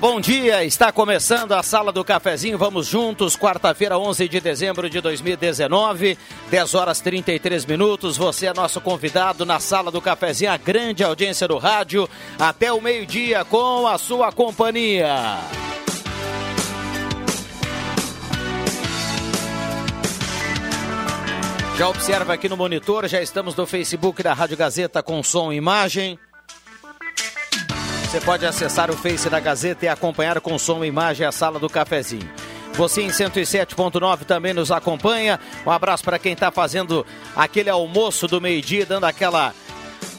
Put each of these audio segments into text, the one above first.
Bom dia. Está começando a Sala do Cafezinho. Vamos juntos, quarta-feira, 11 de dezembro de 2019, 10 horas 33 minutos. Você é nosso convidado na Sala do Cafezinho, a grande audiência do rádio, até o meio-dia com a sua companhia. Já observa aqui no monitor, já estamos no Facebook da Rádio Gazeta com som e imagem. Você pode acessar o Face da Gazeta e acompanhar com som e imagem a sala do cafezinho. Você em 107.9 também nos acompanha. Um abraço para quem está fazendo aquele almoço do meio-dia, dando aquela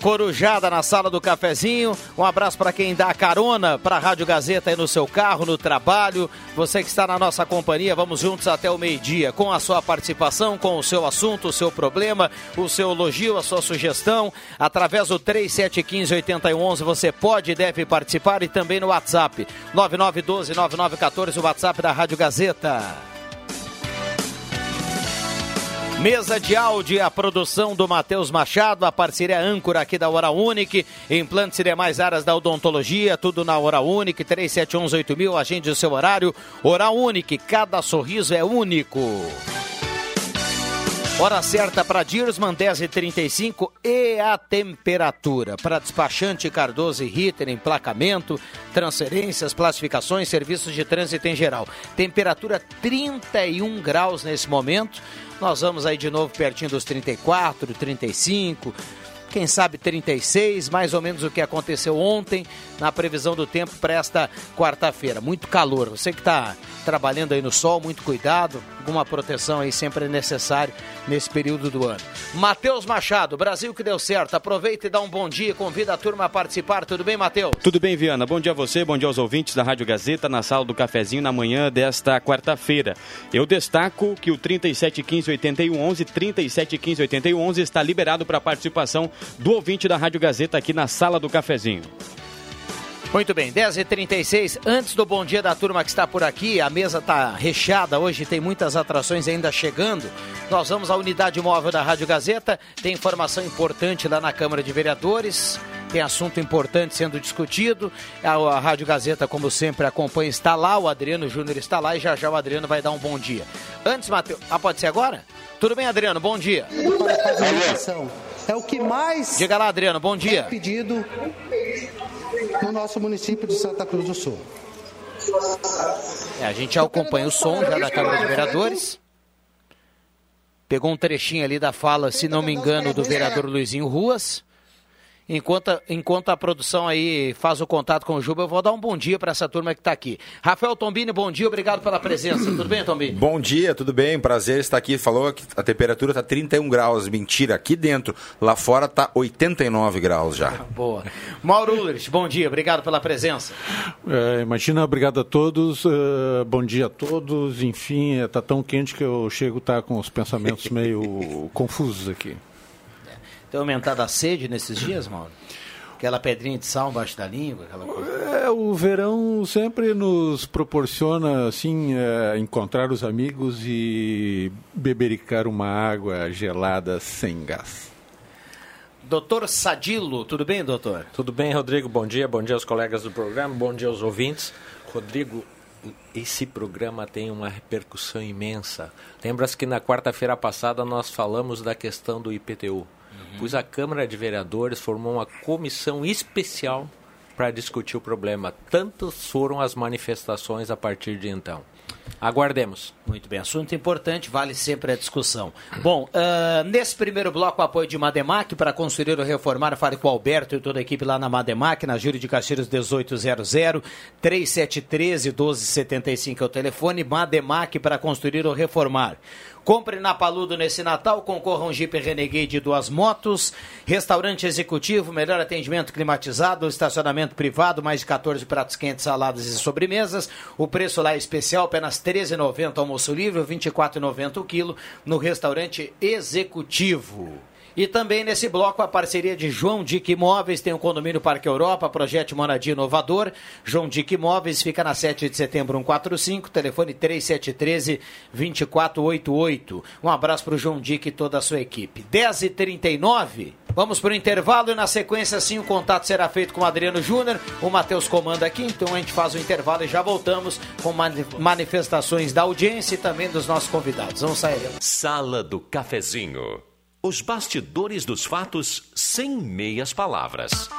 Corujada na sala do cafezinho. Um abraço para quem dá carona para a Rádio Gazeta aí no seu carro, no trabalho. Você que está na nossa companhia, vamos juntos até o meio-dia com a sua participação, com o seu assunto, o seu problema, o seu elogio, a sua sugestão. Através do 3715-8111 você pode e deve participar e também no WhatsApp 9912-9914, o WhatsApp da Rádio Gazeta. Mesa de áudio, a produção do Matheus Machado, a parceria âncora aqui da Hora Unique, implantes e demais áreas da odontologia, tudo na Hora Unique, 37118000, agende o seu horário. Hora Unique, cada sorriso é único. Hora certa para Dirsman, 10h35 e a temperatura. Para despachante Cardoso e Ritter, emplacamento, transferências, classificações, serviços de trânsito em geral. Temperatura 31 graus nesse momento. Nós vamos aí de novo pertinho dos 34, 35, quem sabe 36, mais ou menos o que aconteceu ontem na previsão do tempo para esta quarta-feira. Muito calor. Você que está trabalhando aí no sol, muito cuidado, alguma proteção aí sempre é necessário nesse período do ano. Matheus Machado, Brasil que deu certo. Aproveita e dá um bom dia, convida a turma a participar. Tudo bem, Matheus? Tudo bem, Viana. Bom dia a você, bom dia aos ouvintes da Rádio Gazeta, na sala do cafezinho na manhã desta quarta-feira. Eu destaco que o 3715-8111, 3715-8111 está liberado para participação do ouvinte da Rádio Gazeta aqui na sala do cafezinho. Muito bem, 10h36. Antes do bom dia da turma que está por aqui, a mesa está recheada hoje, tem muitas atrações ainda chegando. Nós vamos à unidade móvel da Rádio Gazeta, tem informação importante lá na Câmara de Vereadores, tem assunto importante sendo discutido. A, a Rádio Gazeta, como sempre, acompanha, está lá, o Adriano Júnior está lá e já já o Adriano vai dar um bom dia. Antes, Matheus. Ah, pode ser agora? Tudo bem, Adriano? Bom dia. É o que mais. Diga lá, Adriano, bom dia. É pedido no nosso município de Santa Cruz do Sul. É, a gente já acompanha o som já da Câmara de Vereadores. Pegou um trechinho ali da fala, se não me engano, do vereador Luizinho Ruas. Enquanto, enquanto a produção aí faz o contato com o Juba, eu vou dar um bom dia para essa turma que está aqui. Rafael Tombini, bom dia, obrigado pela presença. Tudo bem, Tombini? Bom dia, tudo bem? Prazer estar aqui. Falou que a temperatura está 31 graus. Mentira, aqui dentro. Lá fora está 89 graus já. Boa. Mauro Ulrich, bom dia, obrigado pela presença. É, imagina, obrigado a todos. Uh, bom dia a todos. Enfim, está tão quente que eu chego a estar com os pensamentos meio confusos aqui. Tem aumentado a sede nesses dias, Mauro? Aquela pedrinha de sal embaixo da língua, aquela coisa. É, o verão sempre nos proporciona, assim, é, encontrar os amigos e bebericar uma água gelada sem gás. Doutor Sadilo, tudo bem, doutor? Tudo bem, Rodrigo? Bom dia, bom dia aos colegas do programa, bom dia aos ouvintes. Rodrigo, esse programa tem uma repercussão imensa. Lembra-se que na quarta-feira passada nós falamos da questão do IPTU. Pois a Câmara de Vereadores formou uma comissão especial para discutir o problema. Tantas foram as manifestações a partir de então. Aguardemos. Muito bem, assunto importante, vale sempre a discussão. Bom, uh, nesse primeiro bloco, apoio de Mademac para construir ou reformar, fale com o Alberto e toda a equipe lá na Mademac, na Júlio de Castilhos 1800, 3713 1275 é o telefone, Mademac para construir ou reformar. Compre na Paludo nesse Natal, concorra um Jeep Renegade de duas motos, restaurante executivo, melhor atendimento climatizado, estacionamento privado, mais de 14 pratos quentes, saladas e sobremesas. O preço lá é especial, apenas R$ 13,90 almoço livre, R$ 24,90 o quilo no restaurante executivo. E também nesse bloco a parceria de João Dick Imóveis, tem o condomínio Parque Europa, projeto Moradia Inovador. João Dick Imóveis fica na 7 de setembro 145, telefone 3713 2488. Um abraço para o João Dick e toda a sua equipe. 10h39. Vamos para o intervalo e na sequência sim o contato será feito com o Adriano Júnior. O Matheus comanda aqui, então a gente faz o intervalo e já voltamos com manifestações da audiência e também dos nossos convidados. Vamos sair. Sala do Cafezinho. Os bastidores dos fatos sem meias palavras.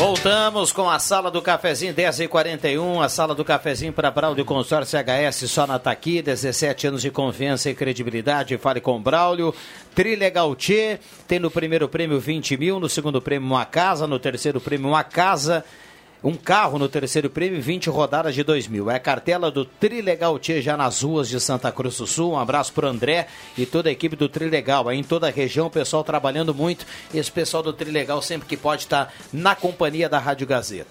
Voltamos com a sala do cafezinho 10h41, a sala do cafezinho para Braulio Consórcio HS só na Taqui, 17 anos de confiança e credibilidade. Fale com Braulio. Trilegal Tchê, tem no primeiro prêmio 20 mil, no segundo prêmio uma casa, no terceiro prêmio uma casa um carro no terceiro prêmio, 20 rodadas de 2 mil. É a cartela do Trilegal Tia já nas ruas de Santa Cruz do Sul. Um abraço para André e toda a equipe do Trilegal. Aí em toda a região, o pessoal trabalhando muito. Esse pessoal do Trilegal sempre que pode estar tá na companhia da Rádio Gazeta.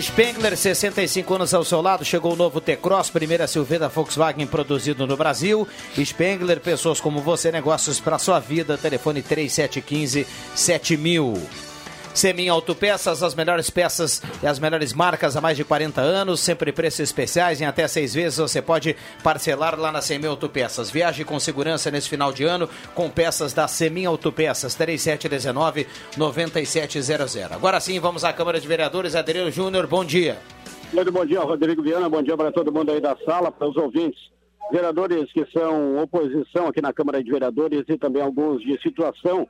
Spengler, 65 anos ao seu lado, chegou o novo T-Cross, primeira Silveira Volkswagen produzido no Brasil. Spengler, pessoas como você, negócios para sua vida. Telefone 3715 7000. Semin Autopeças, as melhores peças e as melhores marcas há mais de 40 anos, sempre preços especiais, em até seis vezes você pode parcelar lá na Semin Autopeças. Viaje com segurança nesse final de ano com peças da Semin Autopeças, 3719-9700. Agora sim, vamos à Câmara de Vereadores. Adriano Júnior, bom dia. Muito bom dia, Rodrigo Viana, bom dia para todo mundo aí da sala, para os ouvintes. Vereadores que são oposição aqui na Câmara de Vereadores e também alguns de situação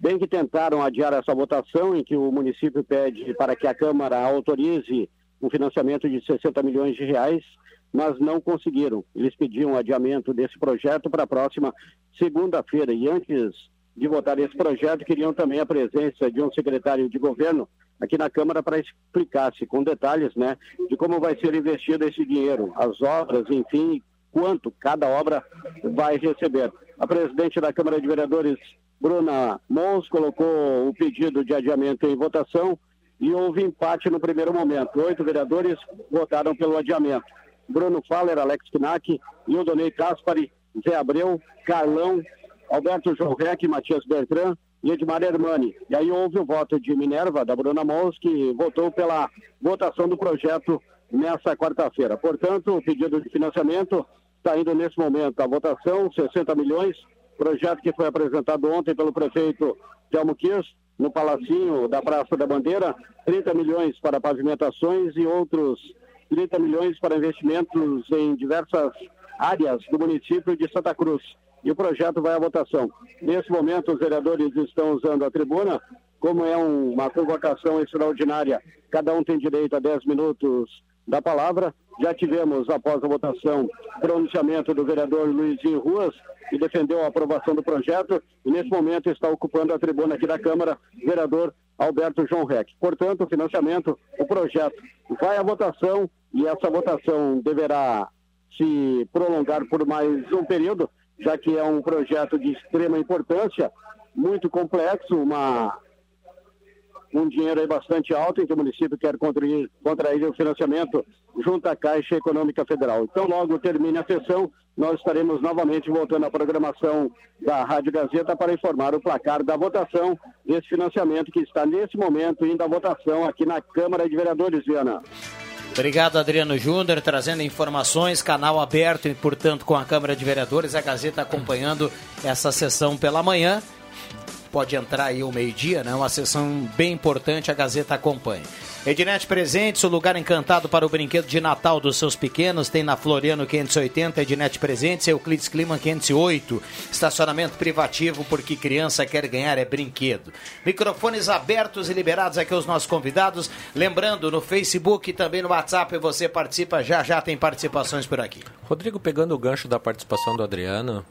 Bem que tentaram adiar essa votação em que o município pede para que a Câmara autorize um financiamento de 60 milhões de reais, mas não conseguiram. Eles pediam adiamento desse projeto para a próxima segunda-feira. E antes de votar esse projeto, queriam também a presença de um secretário de governo aqui na Câmara para explicar-se com detalhes né, de como vai ser investido esse dinheiro, as obras, enfim, quanto cada obra vai receber. A presidente da Câmara de Vereadores, Bruna Mons colocou o pedido de adiamento em votação e houve empate no primeiro momento. Oito vereadores votaram pelo adiamento. Bruno Faller, Alex Knack, Ildonei Caspari, Zé Abreu, Carlão, Alberto João Rec, Matias Bertrand e Edmar Hermani. E aí houve o voto de Minerva, da Bruna Mons, que votou pela votação do projeto nessa quarta-feira. Portanto, o pedido de financiamento está indo nesse momento. A votação, 60 milhões, Projeto que foi apresentado ontem pelo prefeito Telmo Kirs, no Palacinho da Praça da Bandeira, 30 milhões para pavimentações e outros 30 milhões para investimentos em diversas áreas do município de Santa Cruz. E o projeto vai à votação. Nesse momento, os vereadores estão usando a tribuna. Como é uma convocação extraordinária, cada um tem direito a 10 minutos da palavra. Já tivemos, após a votação, pronunciamento do vereador Luizinho Ruas, que defendeu a aprovação do projeto, e nesse momento está ocupando a tribuna aqui da Câmara, vereador Alberto João Reck. Portanto, o financiamento, o projeto vai à votação, e essa votação deverá se prolongar por mais um período, já que é um projeto de extrema importância, muito complexo, uma um dinheiro aí bastante alto em que o município quer contrair, contrair o financiamento junto à Caixa Econômica Federal. Então, logo termine a sessão, nós estaremos novamente voltando à programação da Rádio Gazeta para informar o placar da votação desse financiamento que está nesse momento indo à votação aqui na Câmara de Vereadores, Viana. Obrigado, Adriano Júnior, trazendo informações, canal aberto e, portanto, com a Câmara de Vereadores, a Gazeta acompanhando essa sessão pela manhã. Pode entrar aí ao meio-dia, né? Uma sessão bem importante, a Gazeta acompanha. Ednet Presentes, o lugar encantado para o brinquedo de Natal dos seus pequenos, tem na Floriano 580, Ednet Presentes, Euclides Clima 508. Estacionamento privativo, porque criança quer ganhar é brinquedo. Microfones abertos e liberados aqui aos nossos convidados. Lembrando, no Facebook e também no WhatsApp você participa, já já tem participações por aqui. Rodrigo, pegando o gancho da participação do Adriano,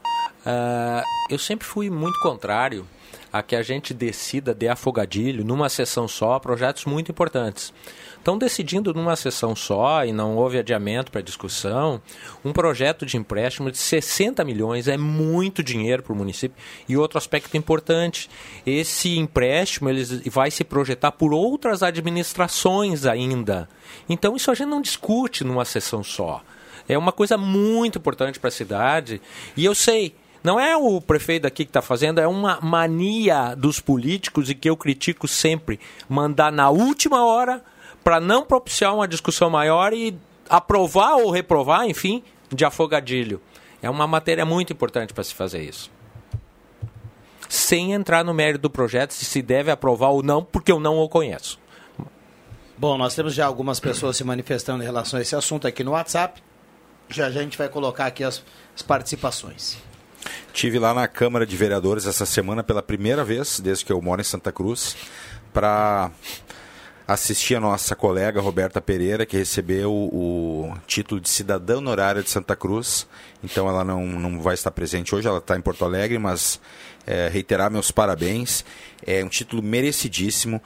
uh, eu sempre fui muito contrário a que a gente decida de afogadilho numa sessão só projetos muito importantes. Então, decidindo numa sessão só e não houve adiamento para discussão, um projeto de empréstimo de 60 milhões é muito dinheiro para o município. E outro aspecto importante, esse empréstimo ele vai se projetar por outras administrações ainda. Então, isso a gente não discute numa sessão só. É uma coisa muito importante para a cidade. E eu sei, não é o prefeito aqui que está fazendo, é uma mania dos políticos e que eu critico sempre. Mandar na última hora para não propiciar uma discussão maior e aprovar ou reprovar, enfim, de afogadilho. É uma matéria muito importante para se fazer isso. Sem entrar no mérito do projeto, se se deve aprovar ou não, porque eu não o conheço. Bom, nós temos já algumas pessoas se manifestando em relação a esse assunto aqui no WhatsApp. Já, já a gente vai colocar aqui as, as participações. Tive lá na Câmara de Vereadores essa semana pela primeira vez, desde que eu moro em Santa Cruz, para assistir a nossa colega Roberta Pereira, que recebeu o título de cidadã honorária de Santa Cruz. Então ela não, não vai estar presente hoje, ela está em Porto Alegre, mas é, reiterar meus parabéns. É um título merecidíssimo.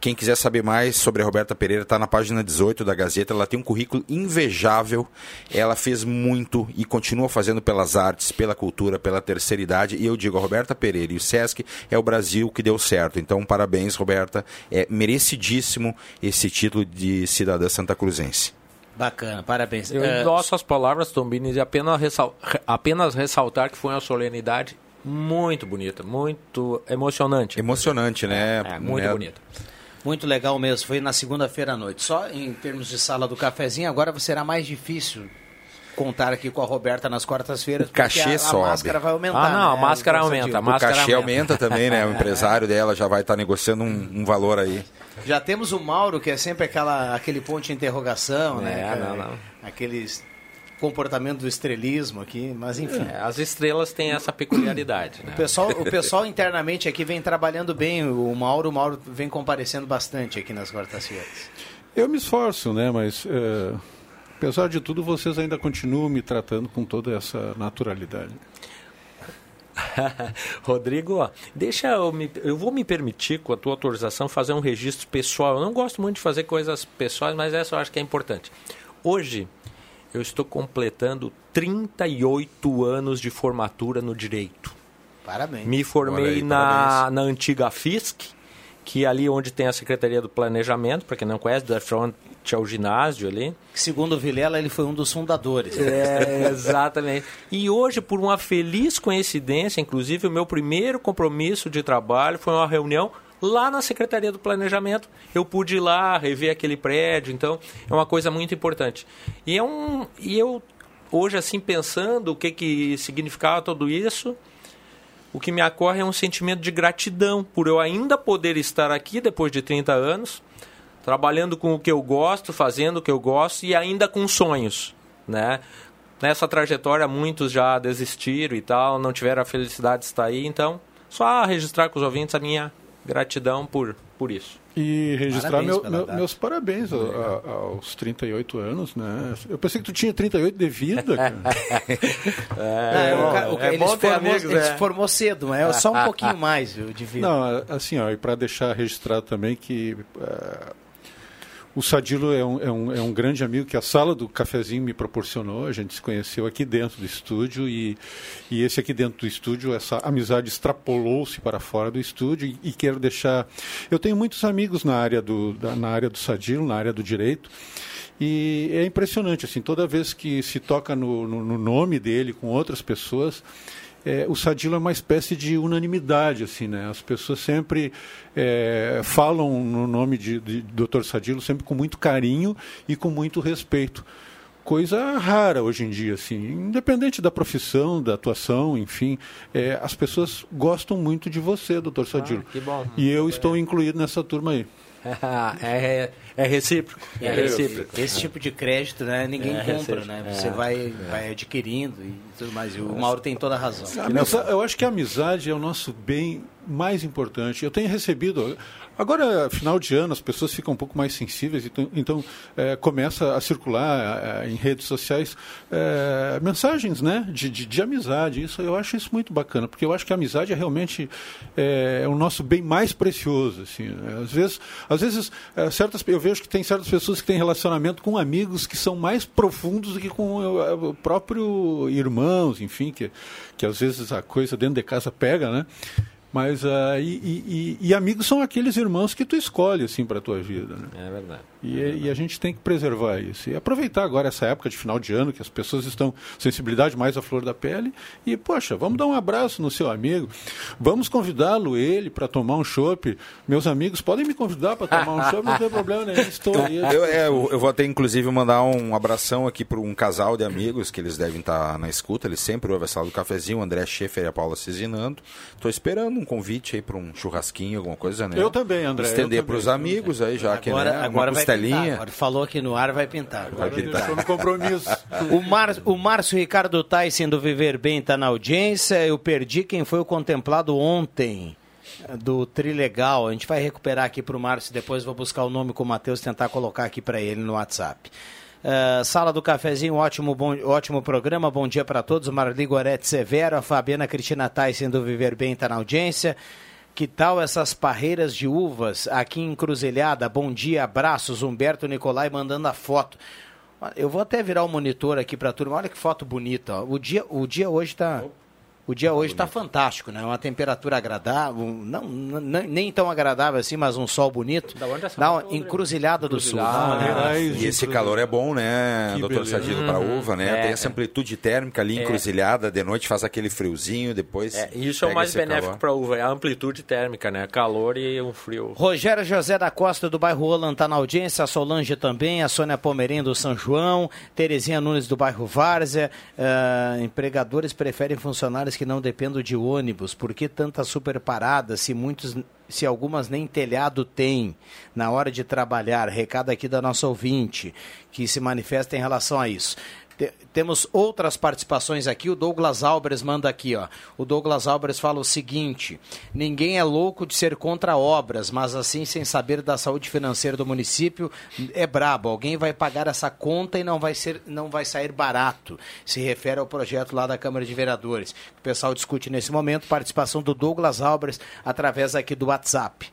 Quem quiser saber mais sobre a Roberta Pereira, está na página 18 da Gazeta. Ela tem um currículo invejável. Ela fez muito e continua fazendo pelas artes, pela cultura, pela terceira idade. E eu digo, a Roberta Pereira e o Sesc é o Brasil que deu certo. Então, parabéns, Roberta. É merecidíssimo esse título de cidadã santa cruzense. Bacana, parabéns. Eu endosso as palavras, Tombini, e apenas, ressal... apenas ressaltar que foi uma solenidade muito bonita, muito emocionante. Emocionante, né? É, é muito é... bonita. Muito legal mesmo. Foi na segunda-feira à noite. Só em termos de sala do cafezinho, agora será mais difícil contar aqui com a Roberta nas quartas-feiras. O cachê a, sobe. A máscara vai aumentar. Ah, não, né? a máscara aumenta. A máscara o cachê aumenta. aumenta também, né? O empresário dela já vai estar negociando um, um, valor aí. Já temos o Mauro, que é sempre aquela, aquele ponto de interrogação, é, né? Não, não. Aqueles comportamento do estrelismo aqui, mas enfim. É, as estrelas têm essa peculiaridade. Né? O, pessoal, o pessoal internamente aqui vem trabalhando bem, o Mauro, o Mauro vem comparecendo bastante aqui nas quartas-feiras. Eu me esforço, né, mas é, apesar de tudo, vocês ainda continuam me tratando com toda essa naturalidade. Rodrigo, deixa eu me, eu vou me permitir, com a tua autorização, fazer um registro pessoal. Eu não gosto muito de fazer coisas pessoais, mas essa eu acho que é importante. Hoje, eu estou completando 38 anos de formatura no direito. Parabéns. Me formei aí, na, na antiga FISC, que é ali onde tem a Secretaria do Planejamento, para quem não conhece, da frente ao ginásio ali. Segundo o Vilela, ele foi um dos fundadores. É, exatamente. E hoje, por uma feliz coincidência, inclusive, o meu primeiro compromisso de trabalho foi uma reunião lá na Secretaria do Planejamento. Eu pude ir lá rever aquele prédio, então é uma coisa muito importante. E é um e eu hoje assim pensando o que que significava tudo isso, o que me ocorre é um sentimento de gratidão por eu ainda poder estar aqui depois de 30 anos, trabalhando com o que eu gosto, fazendo o que eu gosto e ainda com sonhos, né? Nessa trajetória muitos já desistiram e tal, não tiveram a felicidade de estar aí, então só registrar com os ouvintes a minha Gratidão por, por isso. E registrar parabéns meu, meu, meus parabéns a, a, aos 38 anos, né? Eu pensei que tu tinha 38 de vida, cara. é, é, o, o, é ele, se formou, amigos, ele é. se formou cedo, mas é só um pouquinho mais viu, de vida. Não, assim, ó, e para deixar registrado também que uh, o Sadilo é um, é, um, é um grande amigo que a sala do cafezinho me proporcionou. A gente se conheceu aqui dentro do estúdio e, e esse aqui dentro do estúdio, essa amizade extrapolou-se para fora do estúdio e, e, quero deixar. Eu tenho muitos amigos na área do, da, na área do Sadilo, na área do direito. E é impressionante, assim, toda vez que se toca no, no, no nome dele com outras pessoas, é, o Sadilo é uma espécie de unanimidade, assim, né? As pessoas sempre é, falam no nome de, de Dr. Sadilo sempre com muito carinho e com muito respeito. Coisa rara hoje em dia, assim, independente da profissão, da atuação, enfim, é, as pessoas gostam muito de você, doutor Sadilo. Ah, que bom. E eu estou incluído nessa turma aí. é, é recíproco. É, recíproco. Esse tipo de crédito, né, ninguém é compra, né? Você vai, vai adquirindo e tudo mais. E o Mauro tem toda a razão. eu acho que a amizade é o nosso bem mais importante. Eu tenho recebido Agora, final de ano, as pessoas ficam um pouco mais sensíveis, então, então é, começa a circular é, em redes sociais é, mensagens né, de, de, de, amizade. Isso, eu acho isso muito bacana, porque eu acho que a amizade é realmente é, o nosso bem mais precioso. Assim, né? Às vezes, às vezes certas, eu vejo que tem certas pessoas que têm relacionamento com amigos que são mais profundos do que com o, o próprio irmãos, enfim, que, que às vezes a coisa dentro de casa pega, né? Mas uh, e, e, e, amigos são aqueles irmãos que tu escolhe assim para a tua vida. Né? É verdade. E, é verdade. e, a gente tem que preservar isso. E aproveitar agora essa época de final de ano, que as pessoas estão sensibilidade mais à flor da pele. E, poxa, vamos dar um abraço no seu amigo. Vamos convidá-lo, ele, para tomar um chopp. Meus amigos podem me convidar para tomar um chopp, não tem problema nenhum. Estou aí. Eu, é, eu, eu, vou até, inclusive, mandar um abração aqui para um casal de amigos que eles devem estar na escuta. Eles sempre ouvem a sala do cafezinho, o André Schaefer e a Paula Cizinando. Estou esperando um convite aí para um churrasquinho, alguma coisa, né? Eu também, André. Estender para os amigos aí, já que agora, né, agora uma costelinha. Agora falou aqui no ar, vai pintar. Vai pintar. no compromisso. o, Mar, o Márcio Ricardo Tyson do Viver Bem está na audiência. Eu perdi quem foi o contemplado ontem do Trilegal. A gente vai recuperar aqui para o Márcio, depois vou buscar o nome com o Matheus, tentar colocar aqui para ele no WhatsApp. Uh, Sala do Cafezinho, ótimo, bom, ótimo programa, bom dia para todos. Marli Gorete Severo, a Fabiana Cristina Tyson do Viver Bem está na audiência. Que tal essas parreiras de uvas aqui em Cruzilhada? Bom dia, abraços. Humberto Nicolai mandando a foto. Eu vou até virar o monitor aqui para a turma. Olha que foto bonita. Ó. O dia, o dia hoje está o dia hoje está fantástico, né? Uma temperatura agradável, não, não, nem tão agradável assim, mas um sol bonito. Da onde é Dá uma encruzilhada do sul. Ah, e esse calor é bom, né, que doutor Sadilo, para uhum. uva, né? É, Tem essa amplitude térmica ali, é. encruzilhada, de noite faz aquele friozinho, depois. É, isso é o mais benéfico para uva, é a amplitude térmica, né? Calor e um frio. Rogério José da Costa do bairro Roland está na audiência, a Solange também, a Sônia Pomerém do São João, Terezinha Nunes do bairro Várzea. Uh, empregadores preferem funcionários que não dependem de ônibus. Por que tanta super parada se muitos se algumas nem telhado têm na hora de trabalhar? Recado aqui da nossa ouvinte que se manifesta em relação a isso temos outras participações aqui. O Douglas Albers manda aqui, ó. O Douglas Albers fala o seguinte: ninguém é louco de ser contra obras, mas assim, sem saber da saúde financeira do município, é brabo. Alguém vai pagar essa conta e não vai, ser, não vai sair barato. Se refere ao projeto lá da Câmara de Vereadores. O pessoal discute nesse momento. Participação do Douglas Albers através aqui do WhatsApp.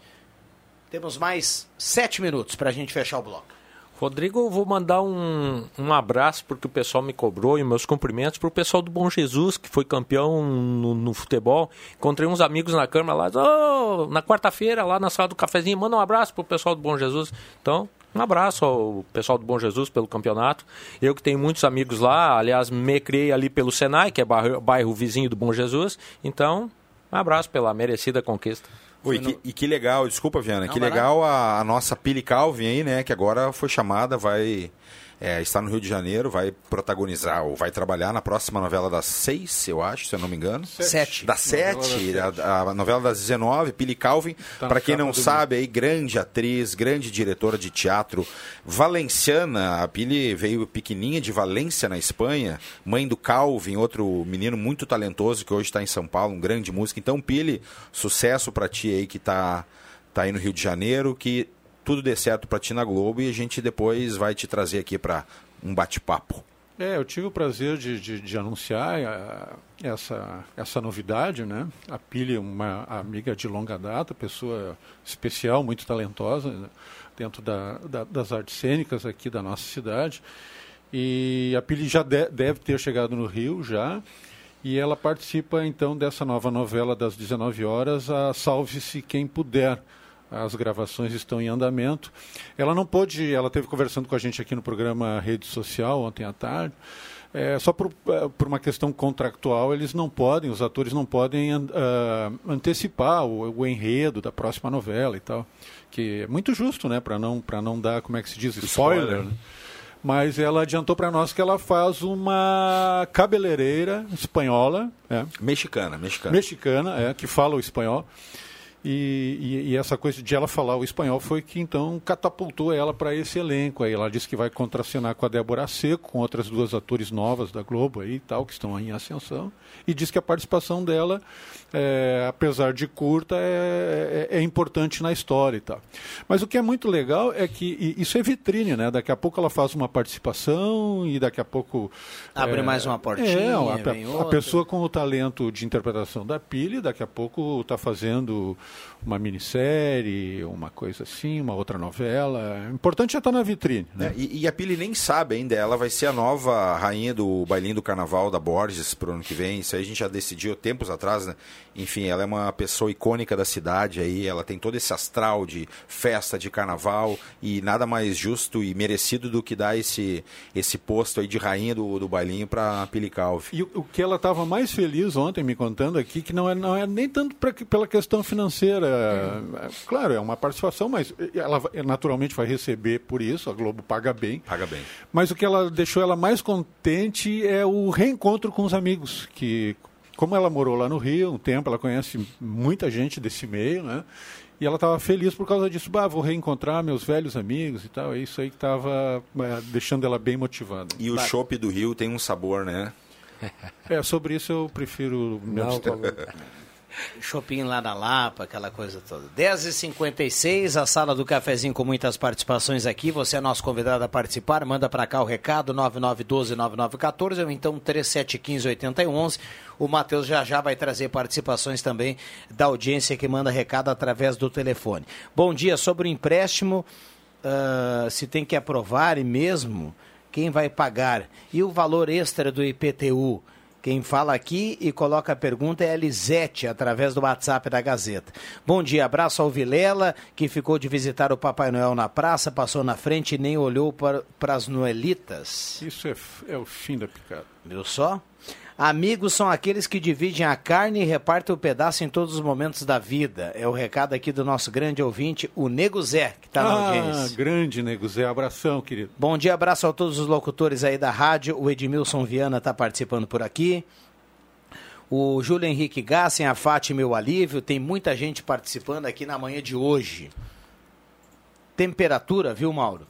Temos mais sete minutos para a gente fechar o bloco. Rodrigo, eu vou mandar um, um abraço porque o pessoal me cobrou e meus cumprimentos para o pessoal do Bom Jesus, que foi campeão no, no futebol. Encontrei uns amigos na Câmara lá, oh, na quarta-feira, lá na sala do cafezinho, manda um abraço para o pessoal do Bom Jesus. Então, um abraço ao pessoal do Bom Jesus pelo campeonato. Eu que tenho muitos amigos lá, aliás, me criei ali pelo Senai, que é bairro, bairro vizinho do Bom Jesus. Então, um abraço pela merecida conquista. Oi, no... que, e que legal, desculpa, Viana, Não, que legal a, a, nossa Pili Calvin aí, né, que agora foi chamada, vai é, está no Rio de Janeiro, vai protagonizar ou vai trabalhar na próxima novela das seis, eu acho, se eu não me engano. Sete. Das sete, a, a, novela das 19, Pili Calvin. Tá para quem não sabe, aí, grande atriz, grande diretora de teatro, valenciana. A Pili veio pequenininha de Valência, na Espanha, mãe do Calvin, outro menino muito talentoso que hoje está em São Paulo, um grande músico. Então, Pili, sucesso para ti aí que está tá aí no Rio de Janeiro, que tudo dê certo para ti na Globo e a gente depois vai te trazer aqui para um bate-papo. É, eu tive o prazer de, de, de anunciar a, essa, essa novidade, né? A Pili, uma amiga de longa data, pessoa especial, muito talentosa né? dentro da, da, das artes cênicas aqui da nossa cidade. E a Pili já de, deve ter chegado no Rio já. E ela participa então dessa nova novela das 19 horas, a Salve-se Quem Puder. As gravações estão em andamento. Ela não pôde, ela teve conversando com a gente aqui no programa Rede Social ontem à tarde. É, só por, é, por, uma questão contractual, eles não podem, os atores não podem uh, antecipar o, o, enredo da próxima novela e tal. Que é muito justo, né? Para não, não dar, como é que se diz, spoiler. spoiler. Né? mas ela adiantou para nós que ela faz uma cabeleireira espanhola. É. Mexicana, mexicana. Mexicana, é, que fala o espanhol. E, e, e, essa coisa de ela falar o espanhol foi que então catapultou ela para esse elenco. Aí ela disse que vai contracenar com a Débora Seco, com outras duas atores novas da Globo aí e tal, que estão aí em ascensão. E diz que a participação dela é, apesar de curta, é, é, é, importante na história e tal. Mas o que é muito legal é que isso é vitrine, né? Daqui a pouco ela faz uma participação e daqui a pouco... Abre é, mais uma portinha, é, a, a, pessoa com o talento de interpretação da Pili, daqui a pouco está fazendo uma minissérie, uma coisa assim, uma outra novela. O importante é estar na vitrine. Né? É, e, e, a Pili nem sabe ainda, ela vai ser a nova rainha do bailinho do carnaval da Borges pro ano que vem. Isso aí a gente já decidiu tempos atrás, né? Enfim, ela é uma pessoa icônica da cidade aí, ela tem todo esse astral de festa, de carnaval e nada mais justo e merecido do que dar esse, esse posto aí de rainha do, do bailinho para Pili Calvi. E o, o que ela estava mais feliz ontem me contando aqui, que não é, não é nem tanto pra, pela questão financeira, claro, é uma participação, mas ela naturalmente vai receber por isso, a Globo paga bem. Paga bem. Mas o que ela deixou ela mais contente é o reencontro com os amigos, que como ela morou lá no Rio um tempo, ela conhece muita gente desse meio, né? E ela estava feliz por causa disso. Bah, vou reencontrar meus velhos amigos e tal. É isso aí que estava é, deixando ela bem motivada. E o chopp do Rio tem um sabor, né? É, sobre isso eu prefiro me Shopping lá na Lapa, aquela coisa toda. 10h56, a sala do cafezinho com muitas participações aqui. Você é nosso convidado a participar. Manda para cá o recado: 9912-9914 ou então 3715-8011. O Matheus já já vai trazer participações também da audiência que manda recado através do telefone. Bom dia. Sobre o empréstimo, uh, se tem que aprovar e mesmo quem vai pagar? E o valor extra do IPTU? Quem fala aqui e coloca a pergunta é a Lisete, através do WhatsApp da Gazeta. Bom dia, abraço ao Vilela, que ficou de visitar o Papai Noel na praça, passou na frente e nem olhou para, para as noelitas. Isso é, é o fim da picada. Viu só? Amigos são aqueles que dividem a carne e repartem o pedaço em todos os momentos da vida. É o recado aqui do nosso grande ouvinte, o Nego Zé, que está na ah, audiência. grande Nego Zé. Abração, querido. Bom dia, abraço a todos os locutores aí da rádio. O Edmilson Viana está participando por aqui. O Júlio Henrique Gassen, a Fátima o Alívio. Tem muita gente participando aqui na manhã de hoje. Temperatura, viu, Mauro?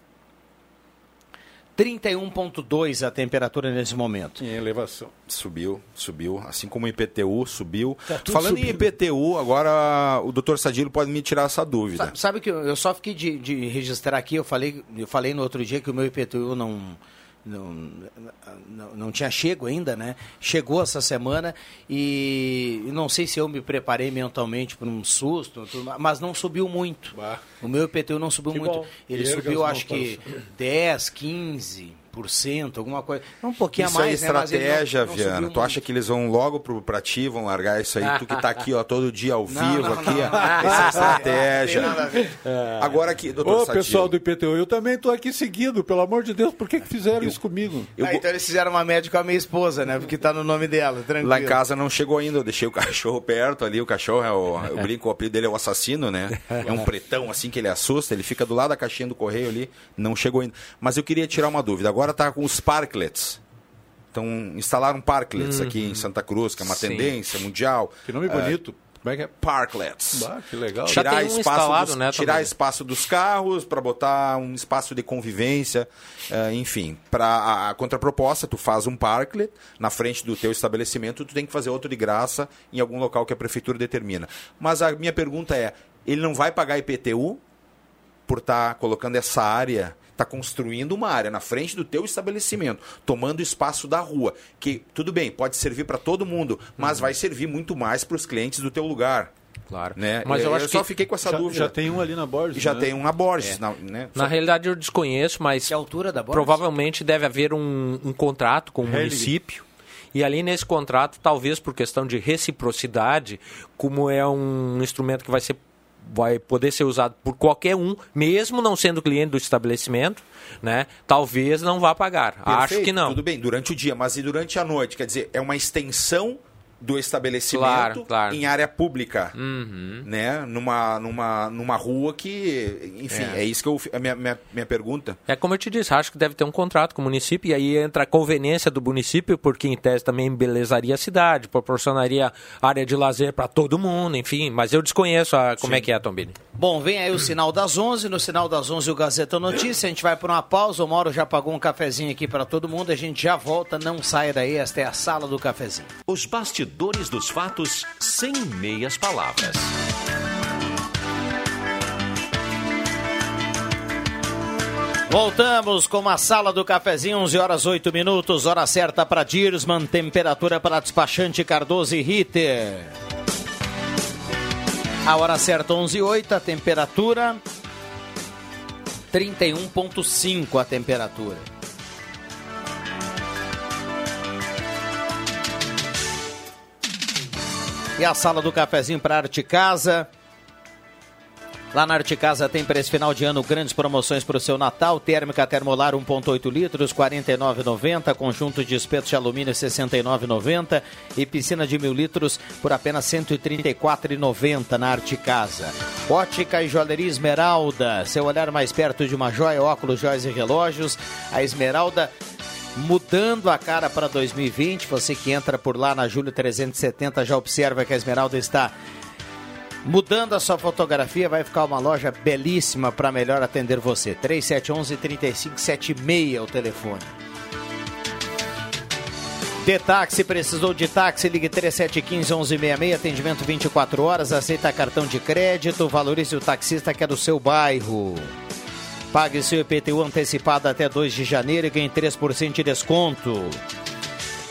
31,2 a temperatura nesse momento. Em elevação. Subiu, subiu. Assim como o IPTU subiu. Tá Falando subindo. em IPTU, agora o doutor Sadilo pode me tirar essa dúvida. Sabe, sabe que eu, só fiquei de, de, registrar aqui, eu falei, eu falei no outro dia que o meu IPTU não não, não, não, tinha chego ainda, né? Chegou essa semana e não sei se eu me preparei mentalmente para um susto, mas não subiu muito. Bah. O meu IPTU não subiu que muito. Bom. Ele subiu, acho que 10, 15 alguma coisa. Um pouquinho isso a mais, é estratégia, né? não, não Viana. Tu acha que eles vão logo pro, pra ti, vão largar isso aí? tu que tá aqui, ó, todo dia ao vivo não, aqui, ó. Essa é estratégia. É. Agora aqui, doutor Ô, Sadio. pessoal do IPTU, eu também tô aqui seguido, pelo amor de Deus, por que, que fizeram eu, isso comigo? Eu... Ah, então eles fizeram uma média com a minha esposa, né? Porque tá no nome dela, tranquilo. Lá em casa não chegou ainda, eu deixei o cachorro perto ali, o cachorro é o, eu brinco, o apelido dele é o assassino, né? É um pretão assim que ele assusta, ele fica do lado da caixinha do correio ali, não chegou ainda. Mas eu queria tirar uma dúvida, agora tá com os parklets. Então, instalaram parklets uhum. aqui em Santa Cruz, que é uma Sim. tendência mundial. Que nome bonito. Como é que é? Parklets. Que legal. Tirar, um espaço, dos, né, tirar espaço dos carros para botar um espaço de convivência, uh, enfim. Para a, a contraproposta, tu faz um parklet na frente do teu estabelecimento, tu tem que fazer outro de graça em algum local que a prefeitura determina. Mas a minha pergunta é, ele não vai pagar IPTU por estar colocando essa área está construindo uma área na frente do teu estabelecimento, tomando espaço da rua, que tudo bem, pode servir para todo mundo, mas vai servir muito mais para os clientes do teu lugar. Claro. Né? Mas eu, eu acho só que fiquei com essa já, dúvida. já tem um ali na Borges. Já né? tem um na Borges. Na, né? Na realidade eu desconheço, mas Que altura da Borges? provavelmente deve haver um, um contrato com o Helling. município. E ali nesse contrato, talvez por questão de reciprocidade, como é um instrumento que vai ser vai poder ser usado por qualquer um, mesmo não sendo cliente do estabelecimento, né? Talvez não vá pagar. Acho Perfeito, que não. Tudo bem, durante o dia, mas e durante a noite? Quer dizer, é uma extensão do estabelecimento Claro, claro. em área pública, Uhum. né? Numa, numa, numa rua que, enfim, é, É. isso que eu, a minha, minha, minha pergunta. É como eu te disse, acho que deve ter um contrato com o município e aí entra a conveniência do município, porque em tese também embelezaria a cidade, proporcionaria área de lazer para todo mundo, enfim. Mas eu desconheço a, como é que é, Tombini. Bom, vem aí o sinal das 11. No sinal das 11, o Gazeta Notícia. A gente vai para uma pausa. O Mauro já pagou um cafezinho aqui para todo mundo. A gente já volta. Não saia daí. Esta é a sala do cafezinho. Os bastidores dos fatos sem meias palavras. Voltamos com a sala do cafezinho, 11 horas 8 minutos, hora certa para Dirsman, temperatura para despachante Cardoso e Ritter. A hora certa 11 e 8, a temperatura 31.5 a temperatura. E a sala do cafezinho para Arte Casa. Lá na Arte Casa tem para esse final de ano grandes promoções para o seu Natal. Térmica Termolar 1.8 litros, R$ 49,90. Conjunto de espetos de alumínio, R$ 69,90. E piscina de mil litros por apenas R$ 134,90 na Arte Casa. Ótica e Joalheria Esmeralda. Seu olhar mais perto de uma joia, óculos, joias e relógios. A Esmeralda mudando a cara para 2020. Você que entra por lá na Júlio 370 já observa que a Esmeralda está mudando a sua fotografia. Vai ficar uma loja belíssima para melhor atender você. 3711-3576 é o telefone. De táxi, precisou de táxi, ligue 3715-1166, atendimento 24 horas, aceita cartão de crédito, valorize o taxista que é do seu bairro. Pague seu IPTU antecipado até 2 de janeiro e ganhe 3% de desconto.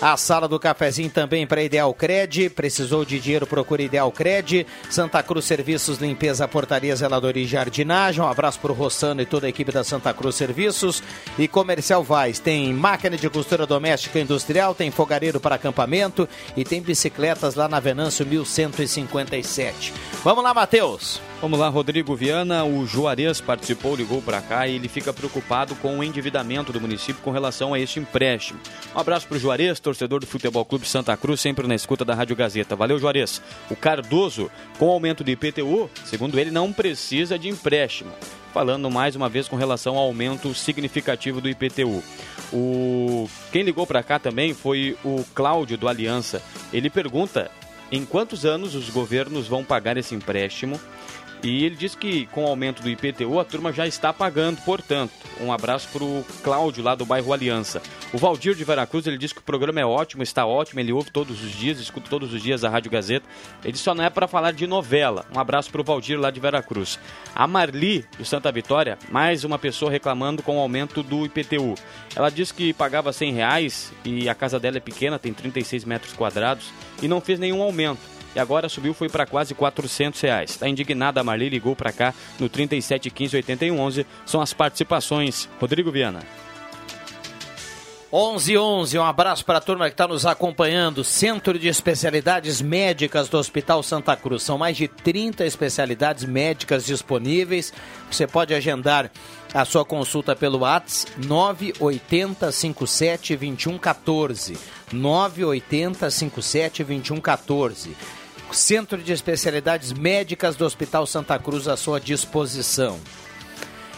A sala do cafezinho também para Ideal Cred. Precisou de dinheiro, procure Ideal Cred. Santa Cruz Serviços, Limpeza, Portaria, Zeladoria e Jardinagem. Um abraço para o Rossano e toda a equipe da Santa Cruz Serviços. E Comercial Vaz. Tem máquina de costura doméstica e industrial, tem fogareiro para acampamento e tem bicicletas lá na Venâncio 1157. Vamos lá, Matheus. Vamos lá, Rodrigo Viana. O Juarez participou, ligou para cá e ele fica preocupado com o endividamento do município com relação a este empréstimo. Um abraço para o Juarez, torcedor do Futebol Clube Santa Cruz, sempre na escuta da Rádio Gazeta. Valeu, Juarez. O Cardoso, com aumento do IPTU, segundo ele, não precisa de empréstimo. Falando mais uma vez com relação ao aumento significativo do IPTU. O... Quem ligou para cá também foi o Cláudio do Aliança. Ele pergunta em quantos anos os governos vão pagar esse empréstimo e ele diz que com o aumento do IPTU a turma já está pagando, portanto. Um abraço para o Cláudio lá do bairro Aliança. O Valdir de Veracruz, ele diz que o programa é ótimo, está ótimo, ele ouve todos os dias, escuta todos os dias a Rádio Gazeta. Ele só não é para falar de novela. Um abraço para o Valdir lá de Veracruz. A Marli, do Santa Vitória, mais uma pessoa reclamando com o aumento do IPTU. Ela diz que pagava 100 reais e a casa dela é pequena, tem 36 metros quadrados e não fez nenhum aumento e agora subiu foi para quase 400 reais. Está indignada a Marli, ligou para cá no 37 15 81 11. São as participações. Rodrigo Viana. 11 11, um abraço para a turma que está nos acompanhando. Centro de Especialidades Médicas do Hospital Santa Cruz. São mais de 30 especialidades médicas disponíveis. Você pode agendar a sua consulta pelo WhatsApp 980 57 21 14. 980 57 21 14. Centro de Especialidades Médicas do Hospital Santa Cruz à sua disposição.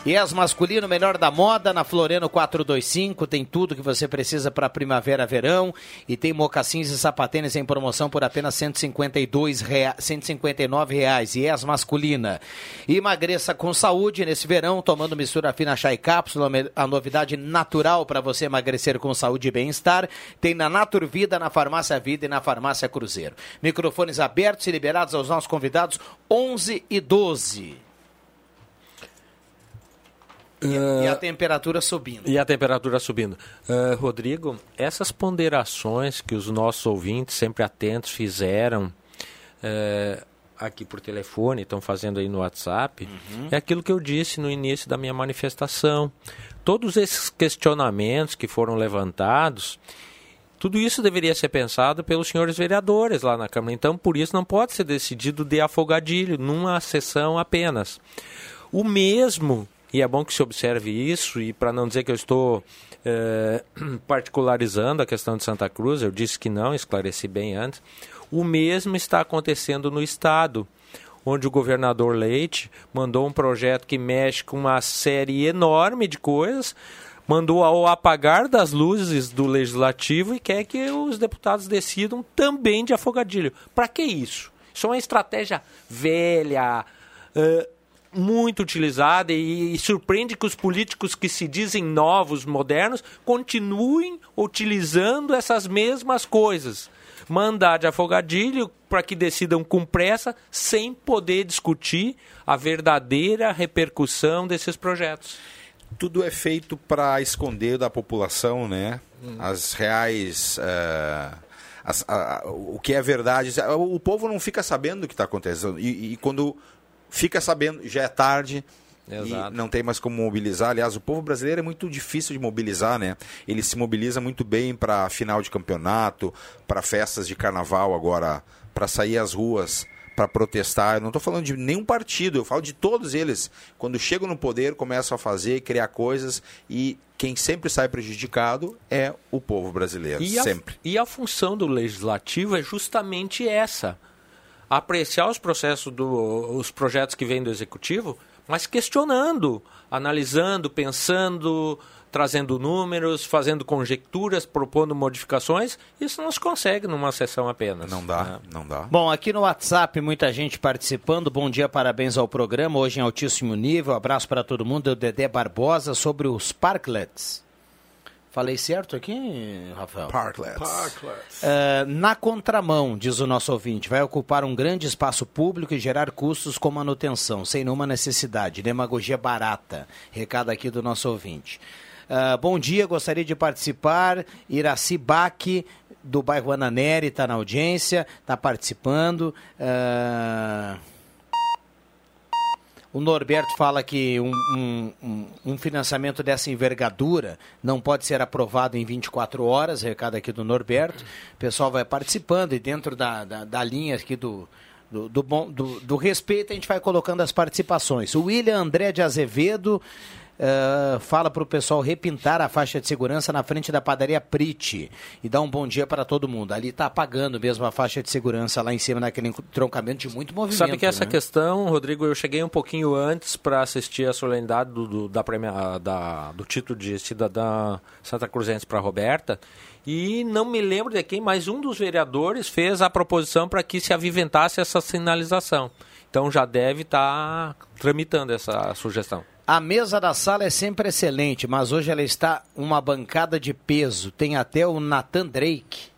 Yes Masculino, melhor da moda, na Floreno 425, tem tudo que você precisa para primavera, verão, e tem mocassins e sapatênis em promoção por apenas R$ 152 rea... 159 reais. Yes Masculina. Emagreça com saúde nesse verão, tomando mistura fina chá e cápsula, a novidade natural para você emagrecer com saúde e bem-estar, tem na Naturvida, na Farmácia Vida e na Farmácia Cruzeiro. Microfones abertos e liberados aos nossos convidados, 11 e 12. E, e a temperatura subindo. E a temperatura subindo. Uh, Rodrigo, essas ponderações que os nossos ouvintes, sempre atentos, fizeram uh, aqui por telefone, estão fazendo aí no WhatsApp, uhum. é aquilo que eu disse no início da minha manifestação. Todos esses questionamentos que foram levantados, tudo isso deveria ser pensado pelos senhores vereadores lá na Câmara. Então, por isso, não pode ser decidido de afogadilho, numa sessão apenas. O mesmo e é bom que se observe isso, e para não dizer que eu estou é, particularizando a questão de Santa Cruz, eu disse que não, esclareci bem antes, o mesmo está acontecendo no Estado, onde o governador Leite mandou um projeto que mexe com uma série enorme de coisas, mandou ao apagar das luzes do legislativo e quer que os deputados decidam também de afogadilho. Para que isso? Isso é uma estratégia velha. Uh, muito utilizada e, e, surpreende que os políticos que se dizem novos, modernos, continuem utilizando essas mesmas coisas. Mandar de afogadilho para que decidam com pressa, sem poder discutir a verdadeira repercussão desses projetos. Tudo é feito para esconder da população, né? Hum. As reais. Uh, as, o que é verdade. O povo não fica sabendo o que está acontecendo. E, e quando fica sabendo, já é tarde, Exato. E não tem mais como mobilizar. Aliás, o povo brasileiro é muito difícil de mobilizar, né? Ele se mobiliza muito bem para final de campeonato, para festas de carnaval agora, para sair às ruas, para protestar. Eu não estou falando de nenhum partido, eu falo de todos eles. Quando chegam no poder, começam a fazer, criar coisas e quem sempre sai prejudicado é o povo brasileiro, e sempre. A, e a função do legislativo é justamente essa apreciar os processos do, os projetos que vêm do executivo, mas questionando, analisando, pensando, trazendo números, fazendo conjecturas, propondo modificações. Isso não se consegue numa sessão apenas. Não dá, né? não dá. Bom, aqui no WhatsApp, muita gente participando. Bom dia, parabéns ao programa. Hoje em altíssimo nível. Abraço para todo mundo. É o Dedé Barbosa sobre os parklets. Falei certo aqui, Rafael? Parklets. Parklets. Uh, na contramão, diz o nosso ouvinte, vai ocupar um grande espaço público e gerar custos com manutenção, sem nenhuma necessidade. Demagogia barata. Recado aqui do nosso ouvinte. Uh, bom dia, gostaria de participar. Iraci Baque, do bairro Ananeri, está na audiência, está participando. Uh, o Norberto fala que um, um, um, financiamento dessa envergadura não pode ser aprovado em 24 horas, recado aqui do Norberto. O pessoal vai participando e dentro da, da, da linha aqui do, do, do, bom, do, do respeito a gente vai colocando as participações. O William André de Azevedo uh, fala para o pessoal repintar a faixa de segurança na frente da padaria Prite e dar um bom dia para todo mundo. Ali está apagando mesmo a faixa de segurança lá em cima naquele troncamento de muito movimento. Sabe que essa né? questão, Rodrigo, eu cheguei um pouquinho antes para assistir a solenidade do, do, da, da, do título de cidadã Santa Cruzense para Roberta. E não me lembro de quem, mas um dos vereadores fez a proposição para que se aviventasse essa sinalização. Então já deve estar tá tramitando essa sugestão. A mesa da sala é sempre excelente, mas hoje ela está uma bancada de peso. Tem até o Nathan Drake.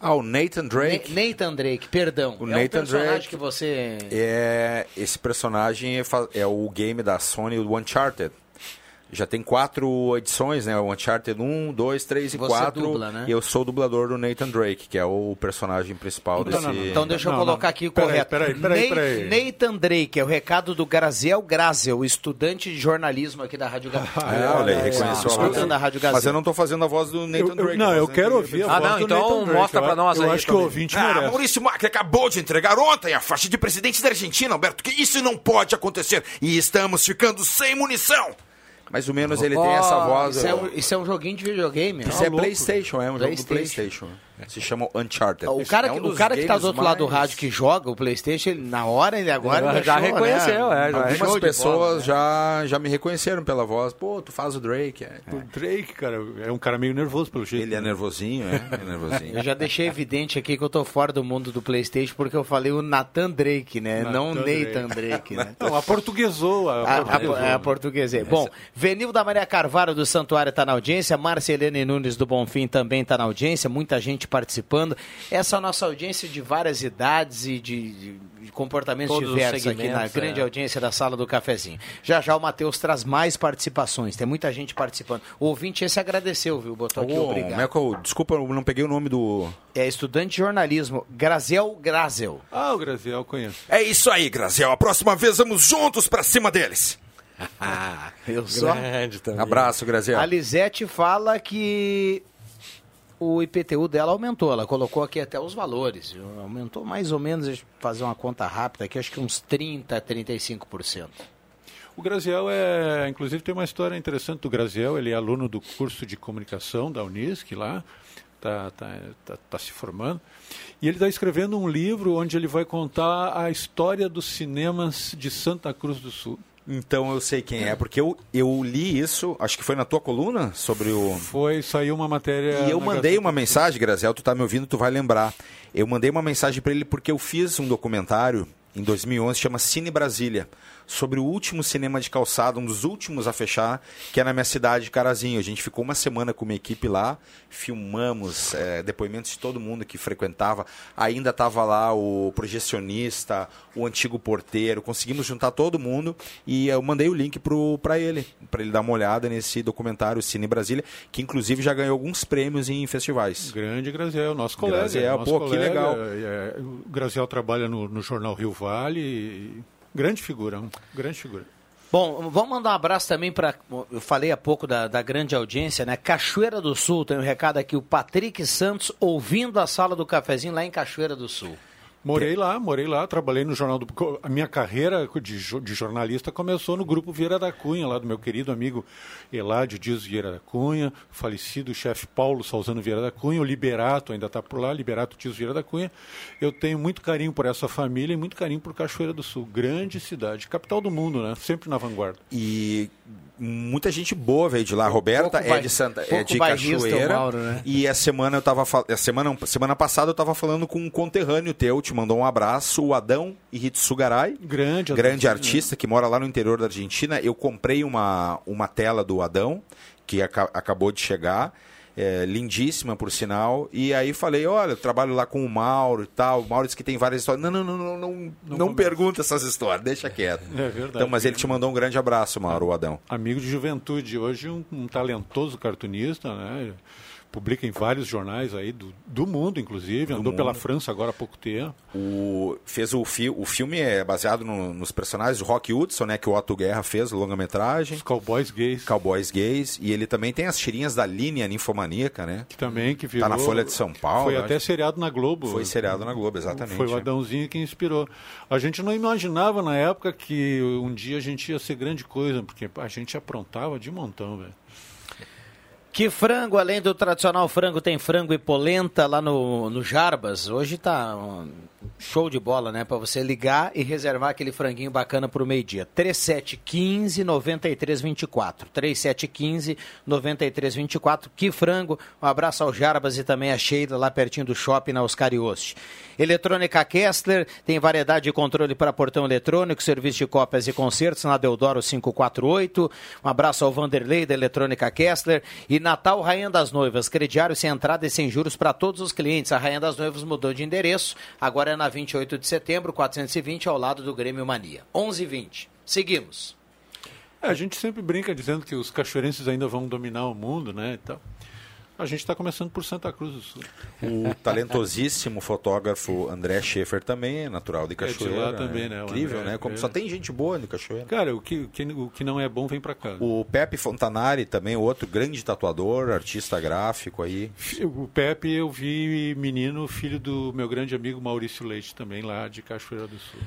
Ah, o Nathan Drake. Na Nathan Drake, perdão. O é Nathan um personagem Drake que você. É, esse personagem é, é o game da Sony, o Uncharted. Já tem quatro edições, né? O Uncharted 1, 2, 3 e Você 4. Dubla, né? E eu sou o dublador do Nathan Drake, que é o personagem principal então, desse. Não, não. Então deixa eu colocar aqui o correto. Peraí, peraí, peraí, Nathan Drake é o recado do Graziel Grazel, estudante de jornalismo aqui da Rádio Gazeta. Ah, é, olha, aí, reconheceu a voz. Da Rádio Mas eu não estou fazendo a voz do Nathan eu, Drake. Não, eu quero ouvir a ah, voz não, do então Nathan Drake. mostra para nós eu aí. Eu acho que o ouvinte ah, merece. Maurício Macri acabou de entregar ontem a faixa de presidente da Argentina, Alberto, que isso não pode acontecer. E estamos ficando sem munição. Mais ou menos ele oh, tem essa voz. Isso é, um, isso é, um, joguinho de videogame. Isso é PlayStation, é um jogo do PlayStation. Se chama Uncharted. O cara, é um o cara que está do outro mais... lado do rádio que joga o PlayStation, ele, na hora ele agora ele já, achou, reconheceu. Né? É, já Algumas pessoas bola, né? já, já me reconheceram pela voz. Pô, tu faz o Drake. É. O Drake, cara, é um cara meio nervoso pelo jeito. Ele é nervosinho, é, é nervosinho. eu já deixei evidente aqui que eu tô fora do mundo do PlayStation porque eu falei o Nathan Drake, né? Nathan Não Nathan Drake, Drake né? Não, a portuguesou. A, a, a, a portuguesei. Bom, Venil da Maria Carvalho do Santuário está na audiência, Marcelene Nunes do Bonfim também está na audiência, muita gente participando. Essa é a nossa audiência de várias idades e de, de, de comportamentos Todos os diversos aqui na grande é. audiência da sala do cafezinho. Já já o Matheus traz mais participações, tem muita gente participando. O ouvinte esse agradeceu, viu? Botou aqui, Ô, obrigado. Meco, desculpa, eu não peguei o nome do. É estudante de jornalismo, Graziel Grazel. Ah, o Graziel conheço. É isso aí, Graziel. A próxima vez vamos juntos pra cima deles. Eu só. Grande também. Abraço, Graziel. A Lisete fala que o IPTU dela aumentou. Ela colocou aqui até os valores. Aumentou mais ou menos, fazer uma conta rápida aqui, acho que uns 30%, 35%. O Graziel é, inclusive tem uma história interessante do Graziel, ele é aluno do curso de comunicação da Unisc lá, está tá, tá, tá se formando, e ele está escrevendo um livro onde ele vai contar a história dos cinemas de Santa Cruz do Sul. Então eu sei quem é, porque eu, eu li isso, acho que foi na tua coluna, sobre o. Foi, saiu uma matéria... E eu mandei Gazeta uma mensagem, Graziel, tu tá me ouvindo, tu vai lembrar. Eu mandei uma mensagem para ele porque eu fiz um documentário em 2011, chama Cine Brasília, sobre o último cinema de calçada, um dos últimos a fechar, que é na minha cidade, Carazinho. A gente ficou uma semana com uma equipe lá, filmamos é, depoimentos de todo mundo que frequentava. Ainda estava lá o projecionista, o antigo porteiro, conseguimos juntar todo mundo e eu mandei o link para ele, para ele dar uma olhada nesse documentário Cine Brasília, que inclusive já ganhou alguns prêmios em festivais. Grande Graziel, nosso colega. Graziel, nosso pô, que colega, legal. é, o Graziel trabalha no, no jornal Rio Vale, e, grande figura, grande figura. Bom, vamos mandar um abraço também para. Eu falei há pouco da, da grande audiência, né? Cachoeira do Sul, tem um recado aqui, o Patrick Santos ouvindo a sala do cafezinho lá em Cachoeira do Sul. Morei lá, morei lá, trabalhei no jornal do. A minha carreira de, de jornalista começou no grupo Vieira da Cunha, lá do meu querido amigo Eládio Dias Vieira da Cunha, falecido chefe Paulo Salzano Vieira da Cunha, o Liberato ainda está por lá, Liberato Dias Vieira da Cunha. Eu tenho muito carinho por essa família e muito carinho por Cachoeira do Sul, grande cidade, capital do mundo, né? Sempre na vanguarda. E muita gente boa veio de lá. A Roberta Pouco é de Santa, é de Cachoeira. Mauro, né? E a semana eu tava a semana semana passada eu tava falando com um conterrâneo teu, te mandou um abraço, o Adão Hitsugaray. Grande, grande Adão, artista que mora lá no interior da Argentina. Eu comprei uma, uma tela do Adão, que aca- acabou de chegar. É, lindíssima, por sinal. E aí falei, olha, eu trabalho lá com o Mauro e tal. O Mauro disse que tem várias histórias. Não, não, não, não, não, não, pergunta essas histórias, deixa quieto. É verdade. Então, mas ele te mandou um grande abraço, Mauro, o Adão. amigo de juventude, hoje um, um talentoso cartunista, né? Publica em vários jornais aí do, do mundo, inclusive. Andou pela França agora há pouco tempo. O, fez o, fi, o filme é baseado no- nos personagens do Rock Hudson, né? Que o Otto Guerra fez, longa-metragem. Os cowboys gays, Cowboys Gays. E ele também tem as tirinhas da linha ninfomaníaca, né? que também que virou... Tá na Folha de São Paulo. Foi até acho. seriado na Globo. Foi seriado na Globo, exatamente. Foi o. Adãozinho que inspirou. A gente não imaginava na época que um dia a gente ia ser grande coisa, porque a gente aprontava de montão, velho. Que frango, além do tradicional frango, tem frango e polenta lá no, no Jarbas. Hoje tá show de bola, né? Pra você ligar e reservar aquele franguinho bacana pro meio-dia. 3715 9324. 3715 9324. Que frango. Um abraço ao Jarbas e também a Sheila lá pertinho do shopping na Oscar. Eletrônica Kessler tem variedade de controle para portão eletrônico, serviço de cópias e concertos na Deodoro 548. Um abraço ao Vanderlei da Eletrônica Kessler e Natal Rainha das Noivas, crediário sem entrada e sem juros para todos os clientes. A Rainha das Noivas mudou de endereço, agora é na 28 de setembro, 420, ao lado do Grêmio Mania. 11:20. Seguimos. É, a gente sempre brinca dizendo que os cachoeirenses ainda vão dominar o mundo, né? E. A gente está começando por Santa Cruz do Sul. O talentosíssimo fotógrafo André Schaefer também é natural de É de Cachoeira. lá também, né, Incrível, André, né? Como é. só tem gente boa de Cachoeira. Cara, o que, o que, o que não é bom vem pra cá. O Pepe Fontanari também, outro grande tatuador, artista gráfico aí. O Pepe eu vi menino, filho do meu grande amigo Maurício Leite, também lá de Cachoeira do Sul.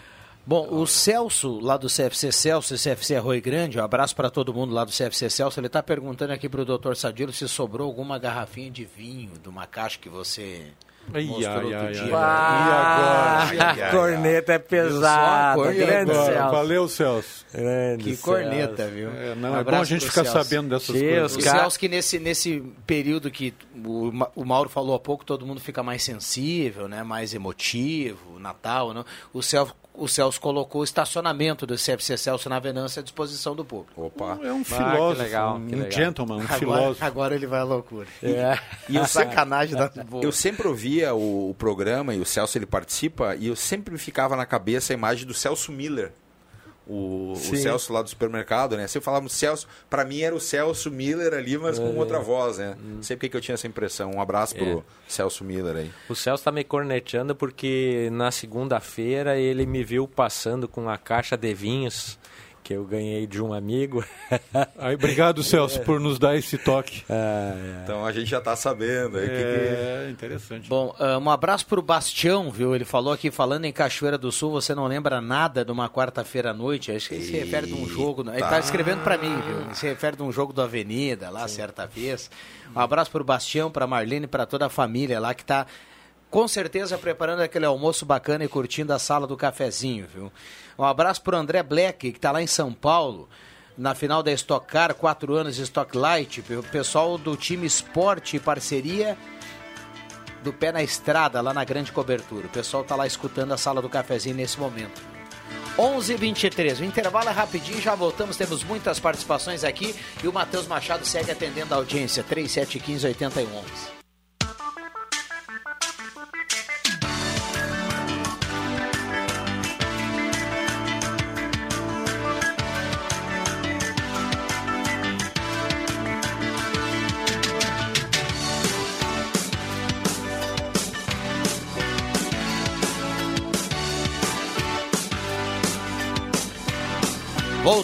Bom, o Celso, lá do CFC Celso CFC Arroio Grande, um abraço para todo mundo lá do CFC Celso. Ele está perguntando aqui para o doutor Sadilo se sobrou alguma garrafinha de vinho de uma caixa que você Ai, mostrou ai, outro ai, dia. ai. Ah, E agora? a corneta é pesada. corneta Grande Agora, Celso. Valeu, Celso. Grande Que Celso. corneta, viu? É, não, Um é bom a gente ficar Celso. sabendo dessas Sim, coisas. O Cara- Celso que nesse, nesse período que o, o Mauro falou há pouco, todo mundo fica mais sensível, né? mais emotivo, Natal, né? o, Celso, o Celso colocou o estacionamento do CFC Celso na Venâncio à disposição do público. Opa. É um que filósofo, legal, um que legal. gentleman, um Agora, filósofo. agora ele vai à loucura. É. E o sacanagem da. Eu sempre ouvia o, o programa e o Celso ele participa e eu sempre ficava na cabeça a imagem do Celso Miller. O, o. Celso lá do supermercado, né? Se eu falava Celso, pra mim era o Celso Miller ali, mas com outra voz, né? Não sei porque que eu tinha essa impressão. Um abraço pro Celso Miller aí. O Celso tá me corneteando porque na segunda-feira ele me viu passando com a caixa de vinhos que eu ganhei de um amigo. Aí, obrigado, Celso, por nos dar esse toque. Então a gente já tá sabendo aí que- que... É interessante. Bom, ah, um abraço pro Bastião, viu? Ele falou aqui, falando em Cachoeira do Sul, você não lembra nada de uma quarta-feira à noite? Acho que ele se refere de um jogo. Ele tá escrevendo pra mim, viu? Ele se refere de um jogo do Avenida, lá, certa vez. Um abraço pro Bastião, pra Marlene, pra toda a família lá que tá com certeza preparando aquele almoço bacana e curtindo a sala do cafezinho, viu? Um abraço pro André Black, que tá lá em São Paulo. Na final da Stock Car, quatro anos de Stock Light, o pessoal do time Esporte e Parceria do pé na estrada, lá na grande cobertura. O pessoal tá lá escutando a sala do cafezinho nesse momento. 11:23. O intervalo é rapidinho, já voltamos. Temos muitas participações aqui e o Matheus Machado segue atendendo a audiência. 3715 8111.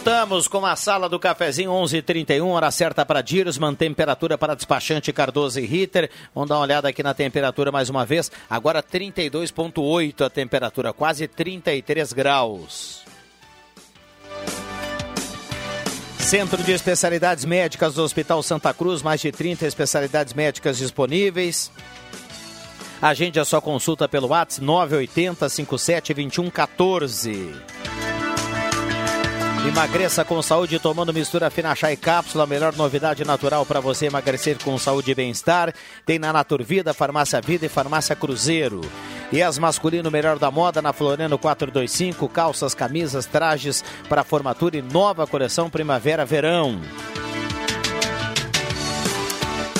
Voltamos com a sala do cafezinho 11:31 hora certa para Dirosman, temperatura para despachante Cardoso e Ritter. Vamos dar uma olhada aqui na temperatura mais uma vez. Agora 32.8 a temperatura, quase 33 graus. Centro de Especialidades Médicas do Hospital Santa Cruz, mais de 30 especialidades médicas disponíveis. Agende a sua consulta pelo WhatsApp 980 57 21 14. Emagreça com saúde tomando mistura fina chá e cápsula. A melhor novidade natural para você emagrecer com saúde e bem-estar. Tem na Naturvida, Farmácia Vida e Farmácia Cruzeiro. E as masculino melhor da moda na Floriano 425. Calças, camisas, trajes para formatura e nova coleção primavera-verão.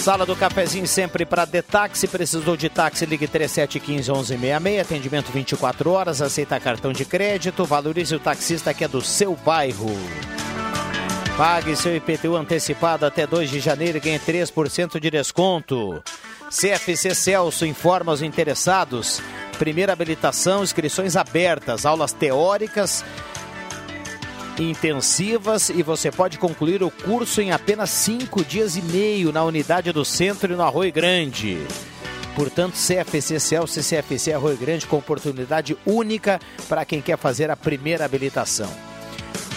Sala do cafezinho sempre para Detaxi. Precisou de táxi? Ligue 3715-1166. Atendimento 24 horas. Aceita cartão de crédito. Valorize o taxista que é do seu bairro. Pague seu IPTU antecipado até 2 de janeiro e ganhe 3% de desconto. CFC Celso informa os interessados. Primeira habilitação, inscrições abertas, aulas teóricas intensivas e você pode concluir o curso em apenas cinco dias e meio na unidade do centro e no Arroio Grande. Portanto, CFC Celso e CFC Arroio Grande com oportunidade única para quem quer fazer a primeira habilitação.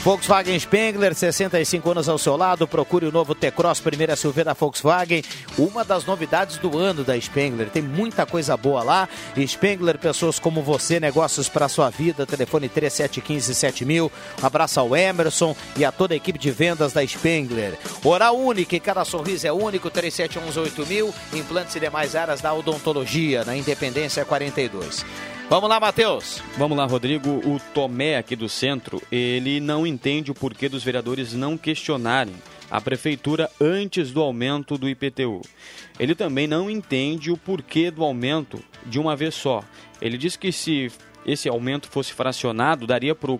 Volkswagen Spengler, 65 anos ao seu lado. Procure o novo T-Cross, primeira SUV da Volkswagen. Uma das novidades do ano da Spengler. Tem muita coisa boa lá. Spengler, pessoas como você, negócios para sua vida. Telefone 3715-7000. Um abraço ao Emerson e a toda a equipe de vendas da Spengler. Oral Única, cada sorriso é único. 3711-8000. Implantes e demais áreas da odontologia, na Independência 42. Vamos lá, Matheus. Vamos lá, Rodrigo. O Tomé aqui do centro, ele não entende o porquê dos vereadores não questionarem a prefeitura antes do aumento do IPTU. Ele também não entende o porquê do aumento de uma vez só. Ele diz que se esse aumento fosse fracionado, daria para o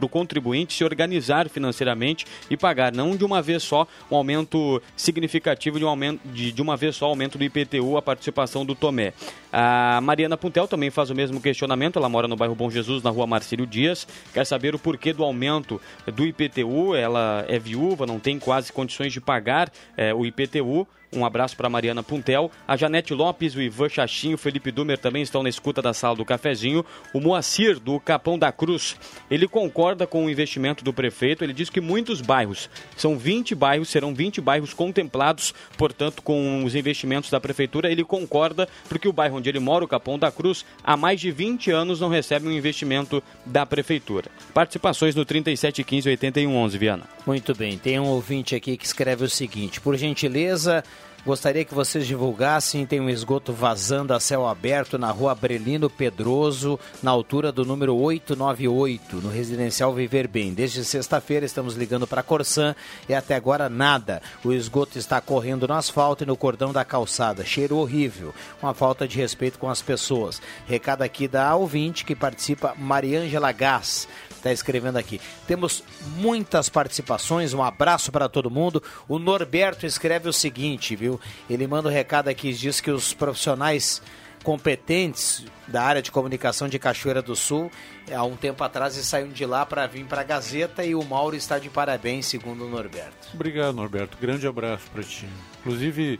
para o contribuinte se organizar financeiramente e pagar, não de uma vez só, um aumento significativo de, um aumento, de, de uma vez só aumento do IPTU, a participação do Tomé. A Mariana Puntel também faz o mesmo questionamento, ela mora no bairro Bom Jesus, na rua Marcílio Dias, quer saber o porquê do aumento do IPTU, ela é viúva, não tem quase condições de pagar é, o IPTU, Um abraço para Mariana Puntel, a Janete Lopes, o Ivan Chachinho, o Felipe Dumer também estão na escuta da sala do cafezinho. O Moacir, do Capão da Cruz, ele concorda com o investimento do prefeito. Ele diz que muitos bairros, são 20 bairros, serão 20 bairros contemplados, portanto, com os investimentos da prefeitura. Ele concorda porque o bairro onde ele mora, o Capão da Cruz, há mais de 20 anos não recebe um investimento da prefeitura. Participações no 3715 8111, Viana. Muito bem, tem um ouvinte aqui que escreve o seguinte: por gentileza, Gostaria que vocês divulgassem, tem um esgoto vazando a céu aberto na rua Abrelino Pedroso, na altura do número 898, no residencial Viver Bem. Desde sexta-feira estamos ligando para a Corsan e até agora nada. O esgoto está correndo no asfalto e no cordão da calçada. Cheiro horrível, uma falta de respeito com as pessoas. Recado aqui da ouvinte que participa, Mariângela Gás está escrevendo aqui. Temos muitas participações, um abraço para todo mundo. O Norberto escreve o seguinte, viu? Ele manda um recado aqui, diz que os profissionais competentes da área de comunicação de Cachoeira do Sul, há um tempo atrás saíram de lá para vir para a Gazeta e o Mauro está de parabéns, segundo o Norberto. Obrigado, Norberto. Grande abraço para ti. Inclusive,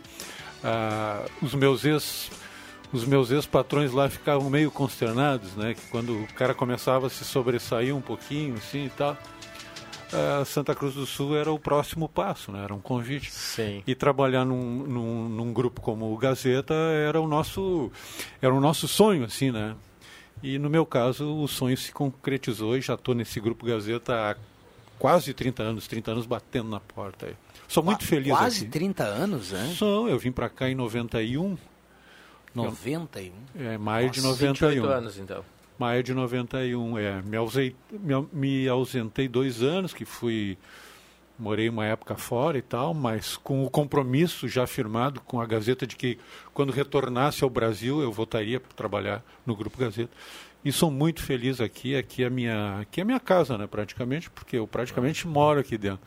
ah, os meus ex os meus ex-patrões lá ficavam meio consternados, né? Que quando o cara começava a se sobressair um pouquinho, assim e tal, a Santa Cruz do Sul era o próximo passo, né? Era um convite. Sim. E trabalhar num, num, num grupo como o Gazeta era o nosso, era o nosso sonho, assim, né? E no meu caso, o sonho se concretizou e já estou nesse grupo Gazeta há quase 30 anos, 30 anos batendo na porta aí. Sou muito feliz Quase aqui. 30 anos, hein? São, eu vim para cá em 91, 91. é, maio de Nossa, 28 91. anos, então. Maio de 91, é. Me, ausei, me, me ausentei dois anos, que fui. Morei uma época fora e tal, mas com o compromisso já firmado com a Gazeta de que quando retornasse ao Brasil eu voltaria para trabalhar no Grupo Gazeta. E sou muito feliz aqui, aqui é a minha, aqui é minha casa, né, praticamente, porque eu praticamente moro aqui dentro.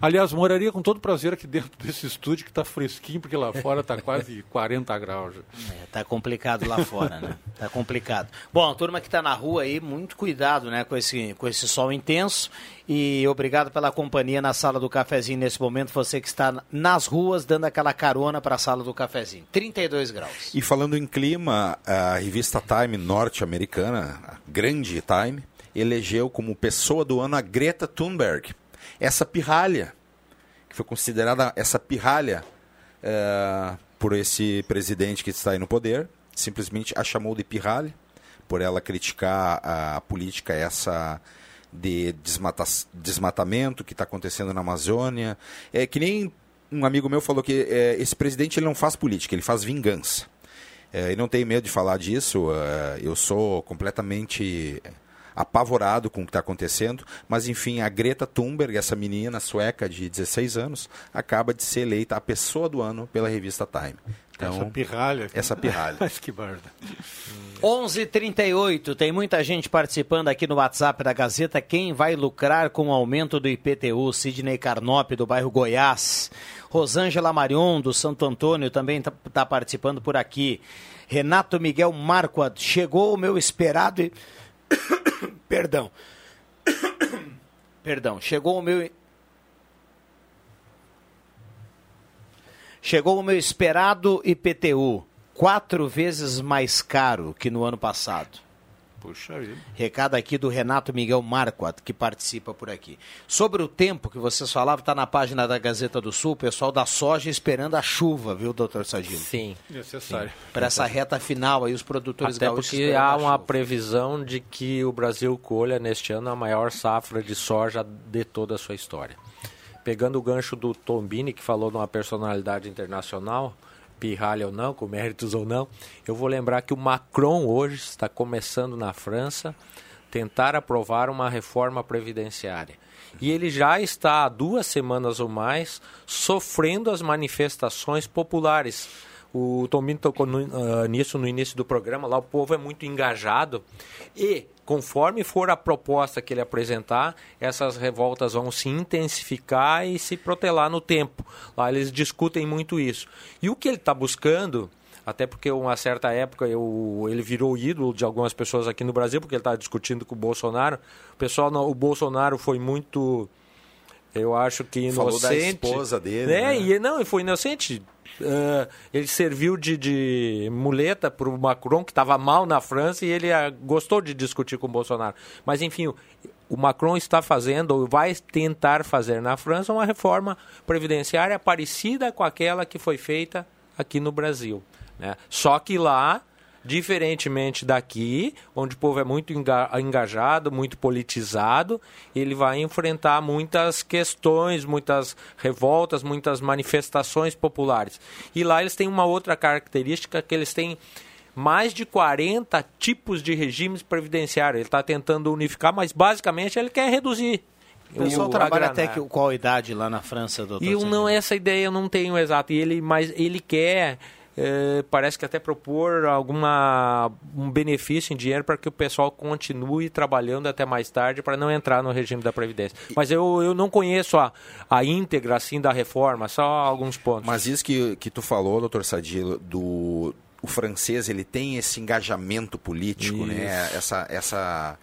Aliás, moraria com todo prazer aqui dentro desse estúdio que está fresquinho, porque lá fora está quase 40 graus. já. É, tá complicado lá fora, né? Tá complicado. Bom, a turma que tá na rua aí, muito cuidado, né, com esse, com esse sol intenso. E obrigado pela companhia na sala do cafezinho nesse momento. Você que está nas ruas dando aquela carona para a sala do cafezinho. 32 graus. E falando em clima, a revista Time norte-americana, a grande Time, elegeu como pessoa do ano a Greta Thunberg. Essa pirralha, que foi considerada essa pirralha eh, por esse presidente que está aí no poder, simplesmente a chamou de pirralha, por ela criticar a política essa de desmata desmatamento que está acontecendo na Amazônia. É que nem um amigo meu falou que eh, esse presidente ele não faz política, ele faz vingança. É, e não tenho medo de falar disso, é, eu sou completamente apavorado com o que está acontecendo, mas enfim, a Greta Thunberg, essa menina sueca de 16 anos, acaba de ser eleita a pessoa do ano pela revista Time. Então, essa pirralha. essa pirralha. Mas que barda. 11:38 tem muita gente participando aqui no WhatsApp da Gazeta. Quem vai lucrar com o aumento do IPTU? Sidney Carnop, do bairro Goiás. Rosângela Marion, do Santo Antônio, também está participando por aqui. Renato Miguel Marquardt, chegou o meu esperado e... Perdão. Perdão, chegou o meu... Chegou o meu esperado IPTU, quatro vezes mais caro que no ano passado. Puxa vida. Recado aqui do Renato Miguel Marquardt, que participa por aqui. Sobre o tempo que vocês falavam, está na página da Gazeta do Sul, o pessoal da soja esperando a chuva, viu, doutor Sadilo? Sim. Necessário. Para essa reta final aí, os produtores Até gaúchos porque há uma chuva. previsão de que o Brasil colha neste ano a maior safra de soja de toda a sua história. Pegando o gancho do Tombini, que falou de uma personalidade internacional, pirralha ou não, com méritos ou não, eu vou lembrar que o Macron hoje está começando na França tentar aprovar uma reforma previdenciária. E ele já está há duas semanas ou mais sofrendo as manifestações populares. O Tombini tocou no- ah, nisso no início do programa. Lá o povo é muito engajado e, conforme for a proposta que ele apresentar, essas revoltas vão se intensificar e se protelar no tempo. Lá eles discutem muito isso. E o que ele está buscando, até porque uma certa época eu, ele virou ídolo de algumas pessoas aqui no Brasil, porque ele estava discutindo com o Bolsonaro. O pessoal, o Bolsonaro foi muito eu acho que inocente. Falou da esposa dele, É, né? e não, e foi inocente. Uh, ele serviu de, de muleta para o Macron, que estava mal na França, e ele uh, gostou de discutir com o Bolsonaro. Mas, enfim, o Macron está fazendo, ou vai tentar fazer na França, uma reforma previdenciária parecida com aquela que foi feita aqui no Brasil. Né? Só que lá Diferentemente daqui, onde o povo é muito engajado, muito politizado, ele vai enfrentar muitas questões, muitas revoltas, muitas manifestações populares. E lá eles têm uma outra característica que eles têm mais de 40 tipos de regimes previdenciários. Ele está tentando unificar, mas basicamente ele quer reduzir. O pessoal trabalha até que, qual idade lá na França, doutor? Eu não, essa ideia eu não tenho exato. E ele, mas ele quer é, parece que até propor alguma um benefício em dinheiro para que o pessoal continue trabalhando até mais tarde para não entrar no regime da Previdência. Mas eu, eu não conheço a, a íntegra assim da reforma, só alguns pontos. Mas isso que, que tu falou, doutor Sadilo, do o francês ele tem esse engajamento político, né? isso. né? Essa, essa,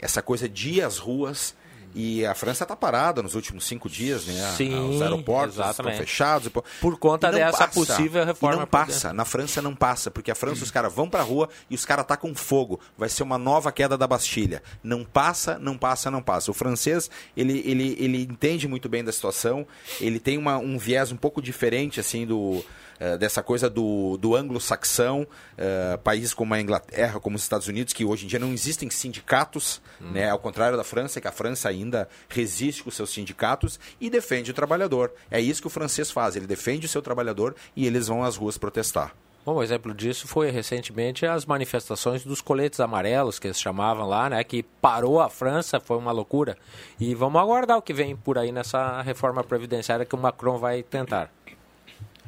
essa coisa de ir às ruas e a França está parada nos últimos cinco dias, né? Sim, Os aeroportos exatamente. estão fechados. Por conta dessa passa, possível reforma. E não passa. Na França não passa, porque a França os caras vão para a rua e os caras com fogo. Vai ser uma nova queda da Bastilha. Não passa, não passa, não passa. O francês, ele, ele, ele entende muito bem da situação. Ele tem uma, um viés um pouco diferente, assim, do eh, dessa coisa do, do anglo-saxão, uh, países como a Inglaterra, como os Estados Unidos, que hoje em dia não existem sindicatos, hum. né, ao contrário da França, que a França ainda resiste com seus sindicatos e defende o trabalhador. É isso que o francês faz, ele defende o seu trabalhador e eles vão às ruas protestar. Bom, um exemplo disso foi recentemente as manifestações dos coletes amarelos, que eles chamavam lá, né? Que parou a França, foi uma loucura. E vamos aguardar o que vem por aí nessa reforma previdenciária que o Macron vai tentar.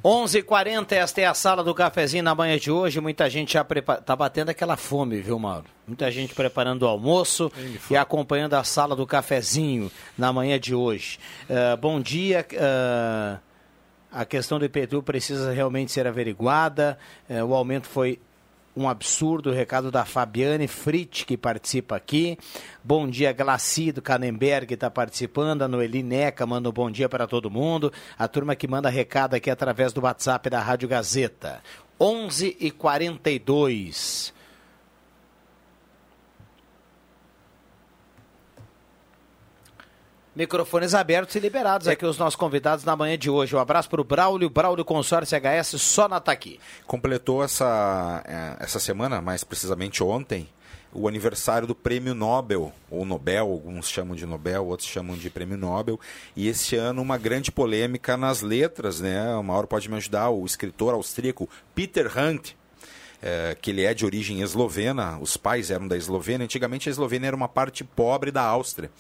11:40 esta é a sala do cafezinho na manhã de hoje. Muita gente já prepara... tá batendo aquela fome, viu, Mauro? Muita gente preparando o almoço e acompanhando a sala do cafezinho na manhã de hoje. Uh, bom dia. Uh, a questão do IPTU precisa realmente ser averiguada. Uh, o aumento foi um absurdo. O recado da Fabiane Fritz, que participa aqui. Bom dia, Glacido Canenberg está participando. A Noeli Neca manda um bom dia para todo mundo. A turma que manda recado aqui através do WhatsApp da Rádio Gazeta. 11 e 42 Microfones abertos e liberados aqui os nossos convidados na manhã de hoje. Um abraço para o Braulio, Braulio Consórcio HS, só na Taqui. Completou essa, é, essa semana, mais precisamente ontem, o aniversário do Prêmio Nobel, ou Nobel, alguns chamam de Nobel, outros chamam de Prêmio Nobel. E esse ano uma grande polêmica nas letras, né? O Mauro pode me ajudar, o escritor austríaco Peter Hunt, é, que ele é de origem eslovena, os pais eram da Eslovênia. Antigamente a Eslovênia era uma parte pobre da Áustria.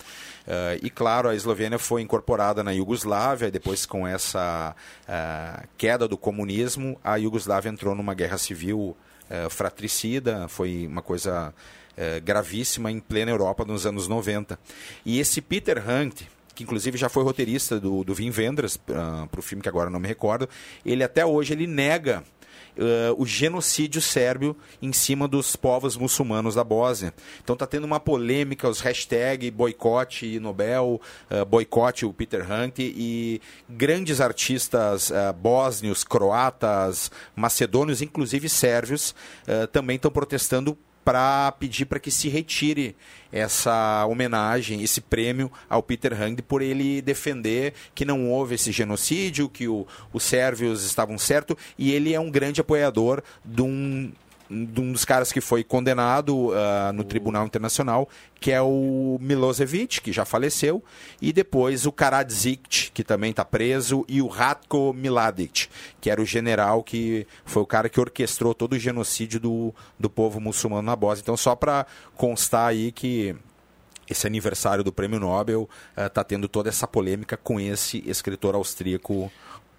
Uh, e claro, a Eslovênia foi incorporada na Iugoslávia, e depois com essa uh, queda do comunismo, a Iugoslávia entrou numa guerra civil uh, fratricida, foi uma coisa gravíssima em plena Europa nos anos 90. E esse Peter Hunt, que inclusive já foi roteirista do, do Vim Vendras, para o filme que agora não me recordo, ele até hoje ele nega uh, o genocídio sérbio em cima dos povos muçulmanos da Bósnia. Então está tendo uma polêmica, os hashtags boicote Nobel, uh, boicote o Peter Hunt e grandes artistas uh, bósnios, croatas, macedônios, inclusive sérvios, também estão protestando para pedir para que se retire essa homenagem, esse prêmio ao Peter Hang por ele defender que não houve esse genocídio, que o, os sérvios estavam certos, e ele é um grande apoiador de um de um dos caras que foi condenado uh, no Tribunal Internacional, que é o Milosevic, que já faleceu, e depois o Karadzic, que também está preso, e o Ratko Miladic, que era o general que foi o cara que orquestrou todo o genocídio do, do povo muçulmano na Bósnia. Então, só para constar aí que esse aniversário do Prêmio Nobel está uh, tendo toda essa polêmica com esse escritor austríaco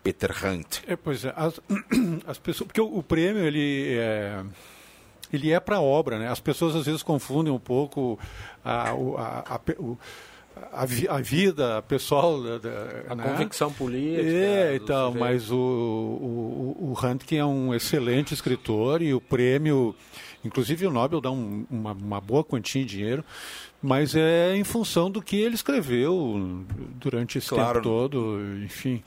Peter Hunt. É, pois é, as, as pessoas, porque o, o, prêmio ele é, ele é para a obra, né? As pessoas às vezes confundem um pouco a, a, a, o, a, a, vida pessoal, a né? convicção política. É, então, mas o, o, o Hunt que é um excelente escritor e o prêmio, inclusive o Nobel dá um, uma, uma boa quantia de dinheiro, mas é em função do que ele escreveu durante esse claro. tempo todo, enfim.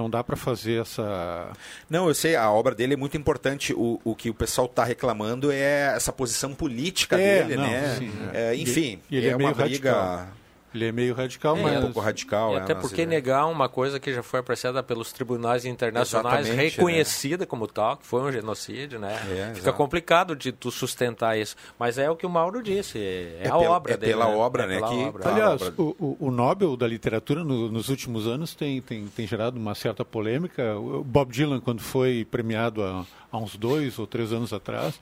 Não dá para fazer essa. Não, eu sei, a obra dele é muito importante. O, o que o pessoal está reclamando é essa posição política É, dele, não, né? sim, É, enfim, E ele é é, uma briga radical. Ele é meio radical, É, mas. um pouco radical. E é, até porque ideias. negar uma coisa que já foi apreciada pelos tribunais internacionais, Exatamente, né? reconhecida como tal, que foi um genocídio, né? É, Fica exato. complicado de tu sustentar isso. Mas é o que o Mauro disse, é, É a pela- obra é dele. pela obra, né, pela que- obra. Aliás, obra. o, o- o Nobel da literatura no- nos últimos anos tem, tem, tem gerado uma certa polêmica. O Bob Dylan, quando foi premiado há, há uns dois ou três anos atrás,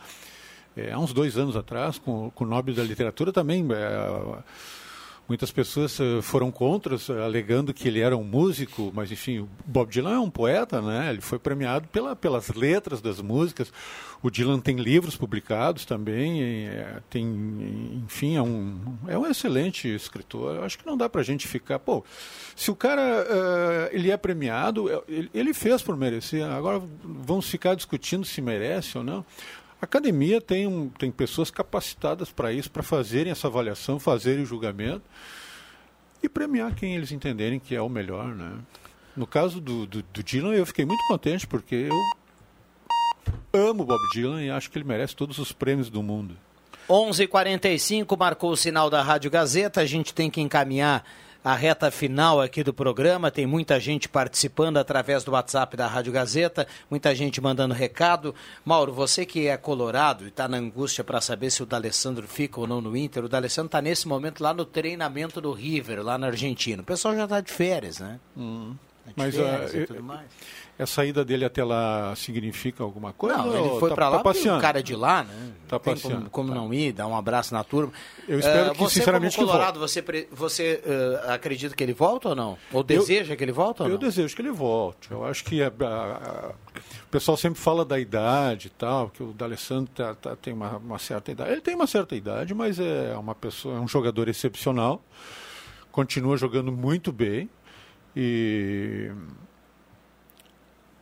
é, há uns dois anos atrás, com, com o Nobel da literatura também. é, Muitas pessoas eh, foram contra, eh, alegando que ele era um músico, mas enfim, Bob Dylan é um poeta, né? Ele foi premiado pela, pelas letras das músicas. O Dylan tem livros publicados também, eh, tem, enfim, é um, é um excelente escritor. Eu acho que não dá pra gente ficar, pô, se o cara eh, ele é premiado, ele, ele fez por merecer. Agora vamos ficar discutindo se merece ou não. A academia tem, um, tem pessoas capacitadas para isso, para fazerem essa avaliação, fazerem o julgamento e premiar quem eles entenderem que é o melhor. Né? No caso do, do, do Dylan, eu fiquei muito contente porque eu amo Bob Dylan e acho que ele merece todos os prêmios do mundo. 11:45 marcou o sinal da Rádio Gazeta. A gente tem que encaminhar a reta final aqui do programa. Tem muita gente participando através do WhatsApp da Rádio Gazeta, muita gente mandando recado. Mauro, você que é colorado e está na angústia para saber se o D'Alessandro fica ou não no Inter, o D'Alessandro está nesse momento lá no treinamento do River, lá na Argentina. O pessoal já está de férias, né? Tá de Hum. Mas férias ah, e tudo mais. A saída dele até lá significa alguma coisa? Não, ele foi tá, para lá tá o cara é de lá, né? Tá Tem passeando, como, como não ir, dar um abraço na turma. Eu espero Eh, que, você, sinceramente, como que Colorado, você, você eh, acredita que ele volta ou não? Ou deseja que ele volta ou Eu não? desejo que ele volte. Eu acho que a- a- a- o pessoal sempre fala da idade e tal, que o D'Alessandro tá- tá- tem uma, uma certa idade. Ele tem uma certa idade, mas é uma pessoa, é um jogador excepcional. Continua jogando muito bem e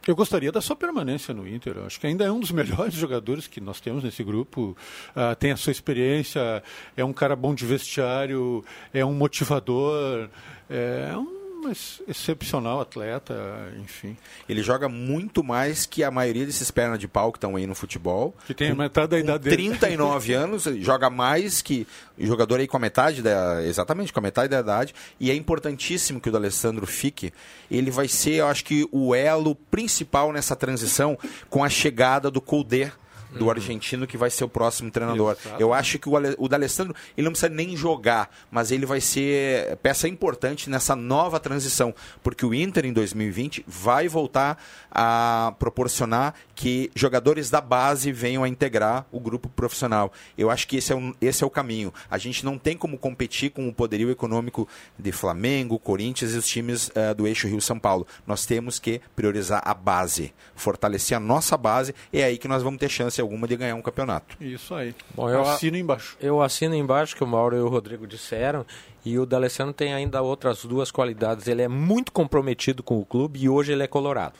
eu gostaria da sua permanência no Inter. Eu acho que ainda é um dos melhores jogadores que nós temos nesse grupo. Ah, tem a sua experiência, é um cara bom de vestiário, é um motivador, é um ex- excepcional atleta, enfim. Ele joga muito mais que a maioria desses pernas de pau que estão aí no futebol. Que tem a metade da idade dele. 39 anos, joga mais que jogador aí com a metade da, exatamente, com a metade da idade, e é importantíssimo que o D'Alessandro fique. Ele vai ser, eu acho que o elo principal nessa transição com a chegada do Koudé do argentino que vai ser o próximo treinador. Exato. Eu acho que o, o D'Alessandro, ele não precisa nem jogar, mas ele vai ser peça importante nessa nova transição, porque o Inter em 2020 vai voltar a proporcionar que jogadores da base venham a integrar o grupo profissional. Eu acho que esse é, um, esse é o caminho. A gente não tem como competir com o poderio econômico de Flamengo, Corinthians e os times eh, do eixo Rio-São Paulo. Nós temos que priorizar a base, fortalecer a nossa base, é aí que nós vamos ter chance alguma de ganhar um campeonato. Isso aí. Bom, eu- Assina embaixo. Eu assino embaixo que o Mauro e o Rodrigo disseram. E o D'Alessandro tem ainda outras duas qualidades. Ele é muito comprometido com o clube e hoje ele é colorado.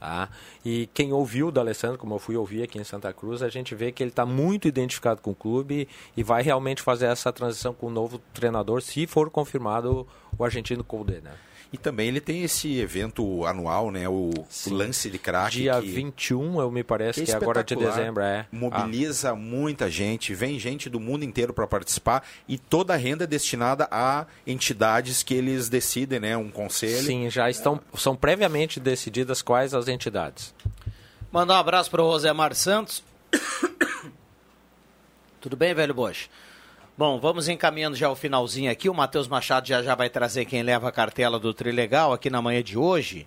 Tá? E quem ouviu o D'Alessandro, como eu fui ouvir aqui em Santa Cruz, a gente vê que ele está muito identificado com o clube e vai realmente fazer essa transição com o novo treinador, se for confirmado o argentino Colde. Né? E também ele tem esse evento anual, né? O, o lance de craque. Dia que... 21, eu me parece que que, é agora de dezembro. É. Mobiliza muita gente, vem gente do mundo inteiro para participar e toda a renda é destinada a entidades que eles decidem, né? Um Ah, conselho. Sim, já estão são previamente decididas quais as entidades. Mandar um abraço para o Rosemar Santos. Tudo bem, velho Bosch? Bom, vamos encaminhando já o finalzinho aqui. O Matheus Machado já já vai trazer quem leva a cartela do Trilegal aqui na manhã de hoje.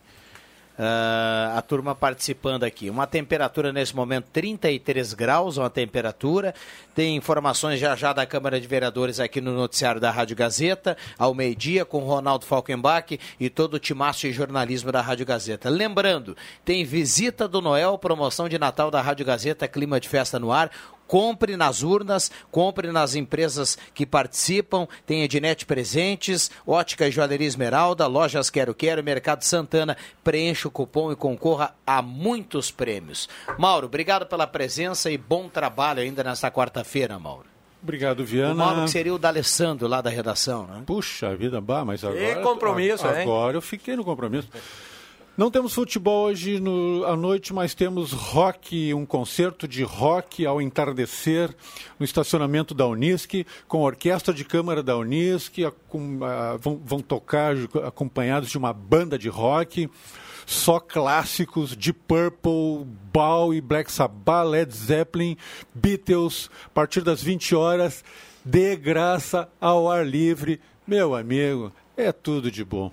Ah, a turma participando aqui. Uma temperatura nesse momento 33 graus, uma temperatura. Tem informações já já da Câmara de Vereadores aqui no noticiário da Rádio Gazeta, ao meio-dia, com Ronaldo Falkenbach e todo o timaço de jornalismo da Rádio Gazeta. Lembrando, tem visita do Noel, promoção de Natal da Rádio Gazeta, clima de festa no ar. Compre nas urnas, compre nas empresas que participam. Tem Ednet Presentes, Ótica e Joalheria Esmeralda, Lojas Quero Quero, Mercado Santana. Preencha o cupom e concorra a muitos prêmios. Mauro, obrigado pela presença e bom trabalho ainda nesta quarta-feira, Mauro. Obrigado, O Viana. Mauro que seria o D'Alessandro lá da redação, né? Puxa vida, bah, mas agora. compromisso, hein? Agora eu fiquei no compromisso. Não temos futebol hoje no, à noite, mas temos rock, um concerto de rock ao entardecer no estacionamento da Unisc, com a orquestra de câmara da Unisc, a, a, vão, vão tocar acompanhados de uma banda de rock só clássicos de Purple, Bowie, Black Sabbath, Led Zeppelin, Beatles, a partir das 20 horas, de graça ao ar livre. Meu amigo, é tudo de bom.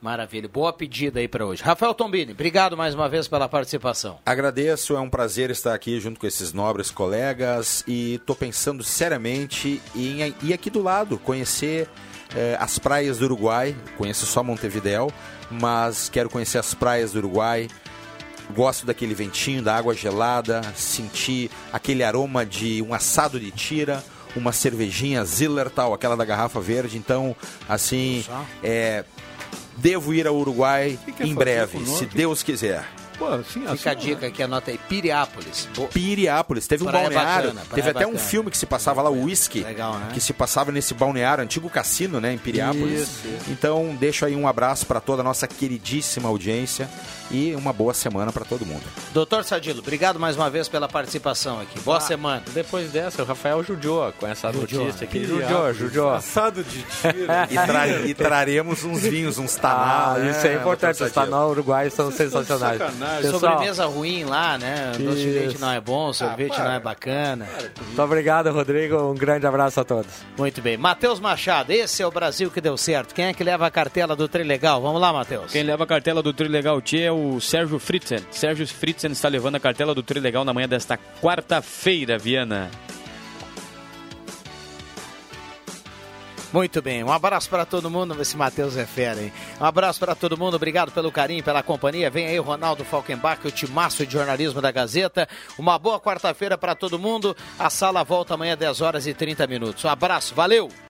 Maravilha. Boa pedida aí para hoje. Rafael Tombini, obrigado mais uma vez pela participação. Agradeço, é um prazer estar aqui junto com esses nobres colegas e estou pensando seriamente em ir aqui do lado, conhecer eh, as praias do Uruguai. Conheço só Montevidéu, mas quero conhecer as praias do Uruguai. Gosto daquele ventinho, da água gelada, sentir aquele aroma de um assado de tira, uma cervejinha Zillertal, aquela da garrafa verde. Então, assim, é, devo ir ao Uruguai em breve, se Deus quiser. Pô, assim, Fica assim, a dica aqui, anota aí, Piriápolis. Piriápolis, teve um praia balneário, bacana, teve até bacana. um filme que se passava lá, o Whisky, Legal, né? que se passava nesse balneário, antigo cassino, né, em Piriápolis. Isso, isso. Então, deixo aí um abraço para toda a nossa queridíssima audiência e uma boa semana para todo mundo. Doutor Sadilo, obrigado mais uma vez pela participação aqui. Boa ah, semana. Depois dessa, o Rafael judiou com essa judiou, notícia aqui. Judiou, judiou. Assado de tiro. e, tra e, traremos uns vinhos, uns tanal. Ah, né, isso é importante. Os tanal uruguaios são sensacionais. Pessoal, Sobremesa ruim lá, né? O doce de leite não é bom, sorvete ah, não é bacana. Muito obrigado, Rodrigo. Um grande abraço a todos. Muito bem. Matheus Machado, esse é o Brasil que deu certo. Quem é que leva a cartela do Trilegal? Vamos lá, Matheus. Quem leva a cartela do Trilegal Tchê é o Sérgio Fritzen. Sérgio Fritzen está levando a cartela do Trilegal na manhã desta quarta-feira, Viana. Muito bem, um abraço para todo mundo. Esse Matheus é fera, hein? Um abraço para todo mundo, obrigado pelo carinho, pela companhia. Vem aí o Ronaldo Falkenbach, o timaço de jornalismo da Gazeta. Uma boa quarta-feira para todo mundo. A sala volta amanhã, 10 horas e 30 minutos. Um abraço, valeu!